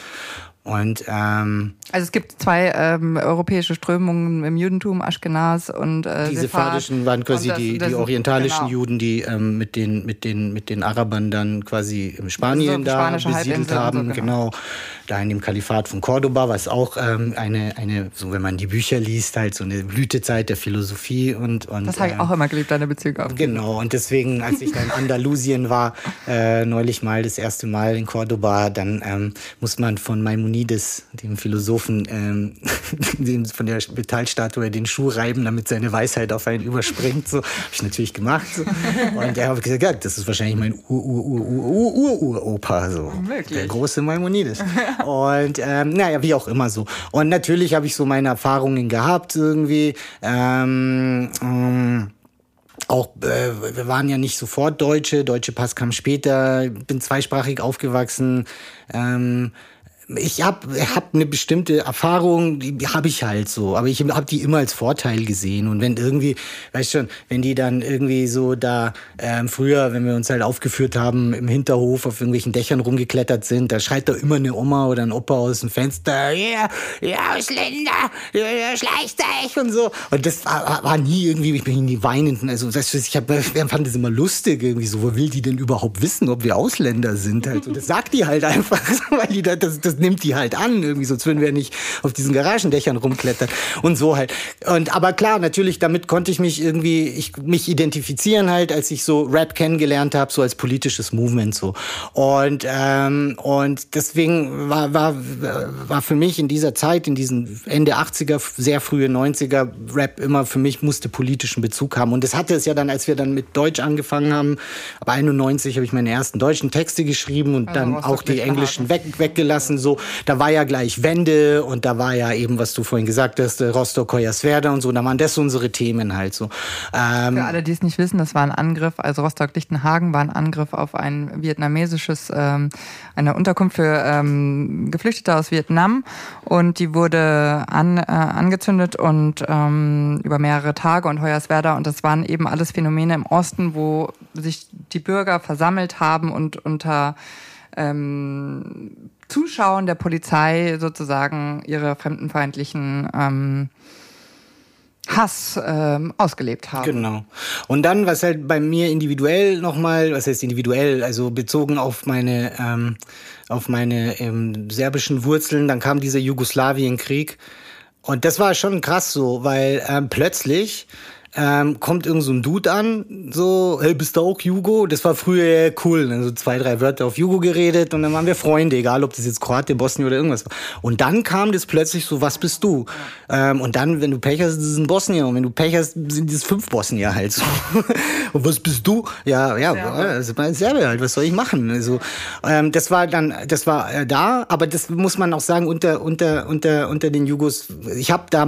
Und ähm, also es gibt zwei ähm, europäische Strömungen im Judentum, Aschkenaz und äh, die sephardischen waren quasi das, die, die orientalischen genau. Juden, die ähm, mit den mit den mit den Arabern dann quasi in Spanien so da besiedelt haben, so, genau. genau. Da in dem Kalifat von Cordoba, was auch ähm, eine eine so wenn man die Bücher liest, halt so eine Blütezeit der Philosophie und und das habe ich ähm, auch immer geliebt, deine Beziehung auf. Genau und deswegen, als ich dann in Andalusien war, äh, neulich mal das erste Mal in Cordoba, dann ähm, muss man von Maimonides, dem Philosophen, ähm, dem, von der Metallstatue den Schuh reiben, damit seine Weisheit auf einen überspringt. So habe ich natürlich gemacht. So. Und er hat gesagt, ja, das ist wahrscheinlich mein Ur-Ur-Ur-Ur-Ur-Ur-Opa, so der große Maimonides. Und ähm, naja, wie auch immer so. Und natürlich habe ich so meine Erfahrungen gehabt irgendwie. Ähm, ähm, auch, äh, wir waren ja nicht sofort Deutsche, deutsche Pass kam später, bin zweisprachig aufgewachsen. Ähm, ich habe hab eine bestimmte Erfahrung, die habe ich halt so, aber ich habe die immer als Vorteil gesehen. Und wenn irgendwie, weißt schon, wenn die dann irgendwie so da ähm, früher, wenn wir uns halt aufgeführt haben, im Hinterhof auf irgendwelchen Dächern rumgeklettert sind, da schreit da immer eine Oma oder ein Opa aus dem Fenster, ja, ja, Ausländer, ja, schleicht euch und so. Und das war, war nie irgendwie, ich bin nie weinend. Also das, ich hab, fand das immer lustig irgendwie so, wo will die denn überhaupt wissen, ob wir Ausländer sind? Halt. Und das sagt die halt einfach, weil die da, das, das nimmt die halt an, irgendwie, sonst würden wir nicht auf diesen Garagendächern rumklettern und so halt. Und aber klar, natürlich, damit konnte ich mich irgendwie, ich mich identifizieren halt, als ich so Rap kennengelernt habe, so als politisches Movement so. Und ähm, und deswegen war war war für mich in dieser Zeit, in diesen Ende 80er, sehr frühe 90er Rap immer für mich musste politischen Bezug haben. Und das hatte es ja dann, als wir dann mit Deutsch angefangen haben. Aber 91 habe ich meine ersten deutschen Texte geschrieben und also dann auch die englischen weg, weggelassen so da war ja gleich Wende und da war ja eben, was du vorhin gesagt hast, Rostock, Hoyerswerda und so, da waren das unsere Themen halt so. Ähm, Für alle, die es nicht wissen, das war ein Angriff, also Rostock-Lichtenhagen war ein Angriff auf ein vietnamesisches, ähm, eine Unterkunft für ähm, Geflüchtete aus Vietnam. Und die wurde an, äh, angezündet und ähm, über mehrere Tage und Hoyerswerda. Und das waren eben alles Phänomene im Osten, wo sich die Bürger versammelt haben und unter ähm, Zuschauern der Polizei sozusagen ihre fremdenfeindlichen ähm, Hass ähm, ausgelebt haben. Genau. Und dann, was halt bei mir individuell nochmal, was heißt individuell, also bezogen auf meine, ähm, auf meine ähm, serbischen Wurzeln, dann kam dieser Jugoslawienkrieg. Und das war schon krass so, weil ähm, plötzlich ähm, kommt irgend so ein Dude an, so, hey, bist du auch Jugo? Das war früher cool. Dann so zwei, drei Wörter auf Jugo geredet und dann waren wir Freunde, egal ob das jetzt Kroate, Bosnien oder irgendwas war. Und dann kam das plötzlich so, was bist du? Ähm, und dann, wenn du Pech hast, ist es ein Bosnier. Und wenn du Pech hast, sind es fünf Bosnier halt so. und was bist du? Ja, ja, das ist mein Serbe halt, was soll ich machen? Also, ähm, das war dann, das war äh, da, aber das muss man auch sagen, unter, unter, unter, unter den Jugos, ich habe da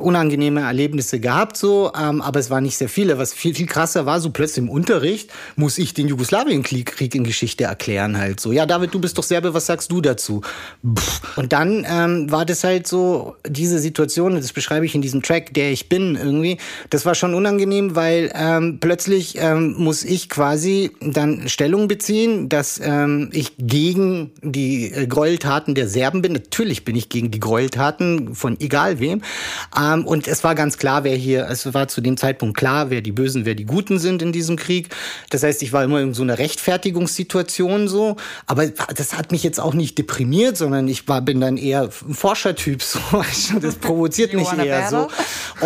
unangenehme Erlebnisse gehabt, so, ähm, haben, aber es waren nicht sehr viele. Was viel, viel krasser war, so plötzlich im Unterricht muss ich den Jugoslawienkrieg in Geschichte erklären halt so. Ja, David, du bist doch Serbe, was sagst du dazu? Pff. Und dann ähm, war das halt so, diese Situation, das beschreibe ich in diesem Track, der ich bin irgendwie, das war schon unangenehm, weil ähm, plötzlich ähm, muss ich quasi dann Stellung beziehen, dass ähm, ich gegen die äh, Gräueltaten der Serben bin. Natürlich bin ich gegen die Gräueltaten von egal wem. Ähm, und es war ganz klar, wer hier, es war zu dem Zeitpunkt klar, wer die Bösen, wer die Guten sind in diesem Krieg. Das heißt, ich war immer in so einer Rechtfertigungssituation so. Aber das hat mich jetzt auch nicht deprimiert, sondern ich war, bin dann eher ein Forschertyp. So. Das provoziert mich eher so.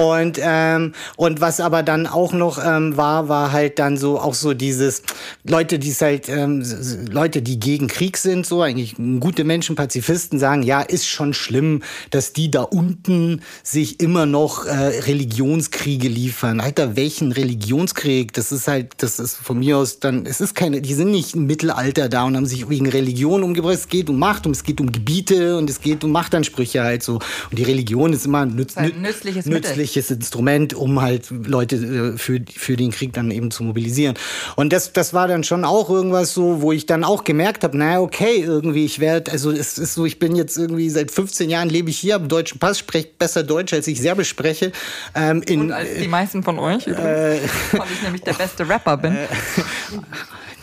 Und, ähm, und was aber dann auch noch ähm, war, war halt dann so auch so dieses Leute, die es halt, ähm, Leute, die gegen Krieg sind, so eigentlich gute Menschen, Pazifisten sagen, ja, ist schon schlimm, dass die da unten sich immer noch äh, Religionskriege liefern liefern. Alter, welchen Religionskrieg? Das ist halt, das ist von mir aus dann, es ist keine, die sind nicht im Mittelalter da und haben sich wegen Religion umgebracht. Es geht um Macht und es geht um Gebiete und es geht um Machtansprüche halt so. Und die Religion ist immer ein, nütz, ein nützliches, nützliches Instrument, um halt Leute äh, für, für den Krieg dann eben zu mobilisieren. Und das, das war dann schon auch irgendwas so, wo ich dann auch gemerkt habe, naja, okay, irgendwie, ich werde, also es ist so, ich bin jetzt irgendwie seit 15 Jahren lebe ich hier, habe deutschen Pass, spreche besser Deutsch, als ich Serbisch spreche. Ähm, in, und als die meisten von euch übrigens, äh, weil ich nämlich der beste Rapper bin.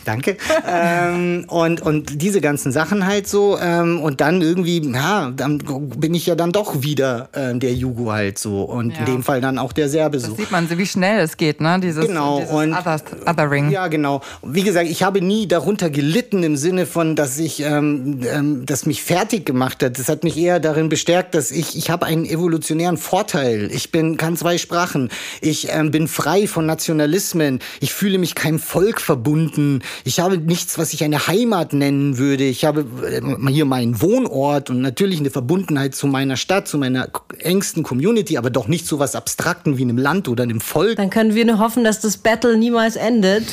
Danke. ähm, und, und diese ganzen Sachen halt so. Ähm, und dann irgendwie, ja, dann bin ich ja dann doch wieder äh, der Jugo halt so. Und ja. in dem Fall dann auch der Serbe so. Das sieht man, wie schnell es geht, ne? Dieses, genau. Dieses und, Othering. Ja, genau. Wie gesagt, ich habe nie darunter gelitten im Sinne von, dass ich, ähm, ähm, das mich fertig gemacht hat. Das hat mich eher darin bestärkt, dass ich, ich habe einen evolutionären Vorteil. Ich bin, kann zwei Sprachen. Ich ähm, bin frei von Nationalismen. Ich fühle mich keinem Volk verbunden ich habe nichts, was ich eine Heimat nennen würde. Ich habe äh, hier meinen Wohnort und natürlich eine Verbundenheit zu meiner Stadt, zu meiner engsten Community, aber doch nicht so was Abstrakten wie einem Land oder einem Volk. Dann können wir nur hoffen, dass das Battle niemals endet.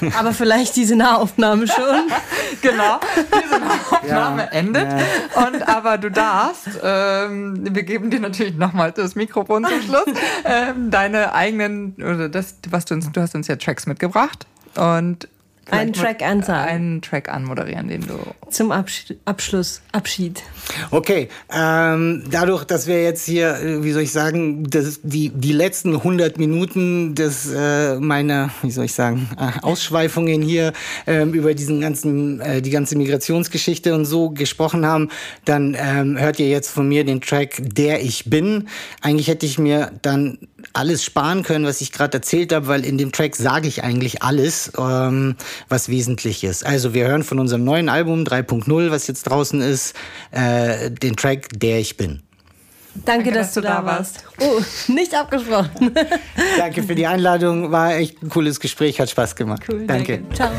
aber vielleicht diese Nahaufnahme schon. genau, diese Nahaufnahme ja. endet. Ja. Und aber du darfst, ähm, wir geben dir natürlich nochmal das Mikrofon zum Schluss, ähm, deine eigenen, oder das, was du uns, du hast uns ja Tracks mitgebracht. Und einen Track ansagen. Einen Track anmoderieren, den du. Zum Absch Abschluss, Abschied. Okay, ähm, dadurch, dass wir jetzt hier, äh, wie soll ich sagen, das, die, die letzten 100 Minuten des, äh, meiner, wie soll ich sagen, äh, Ausschweifungen hier äh, über diesen ganzen, äh, die ganze Migrationsgeschichte und so gesprochen haben, dann ähm, hört ihr jetzt von mir den Track Der ich bin. Eigentlich hätte ich mir dann alles sparen können, was ich gerade erzählt habe, weil in dem Track sage ich eigentlich alles, ähm, was wesentlich ist. Also wir hören von unserem neuen Album 3.0, was jetzt draußen ist, äh, den Track Der ich bin. Danke, Danke dass, dass, du da warst. Oh, nicht abgesprochen. Danke für die Einladung, war echt ein cooles Gespräch, hat Spaß gemacht. Cool, danke. danke. Ciao.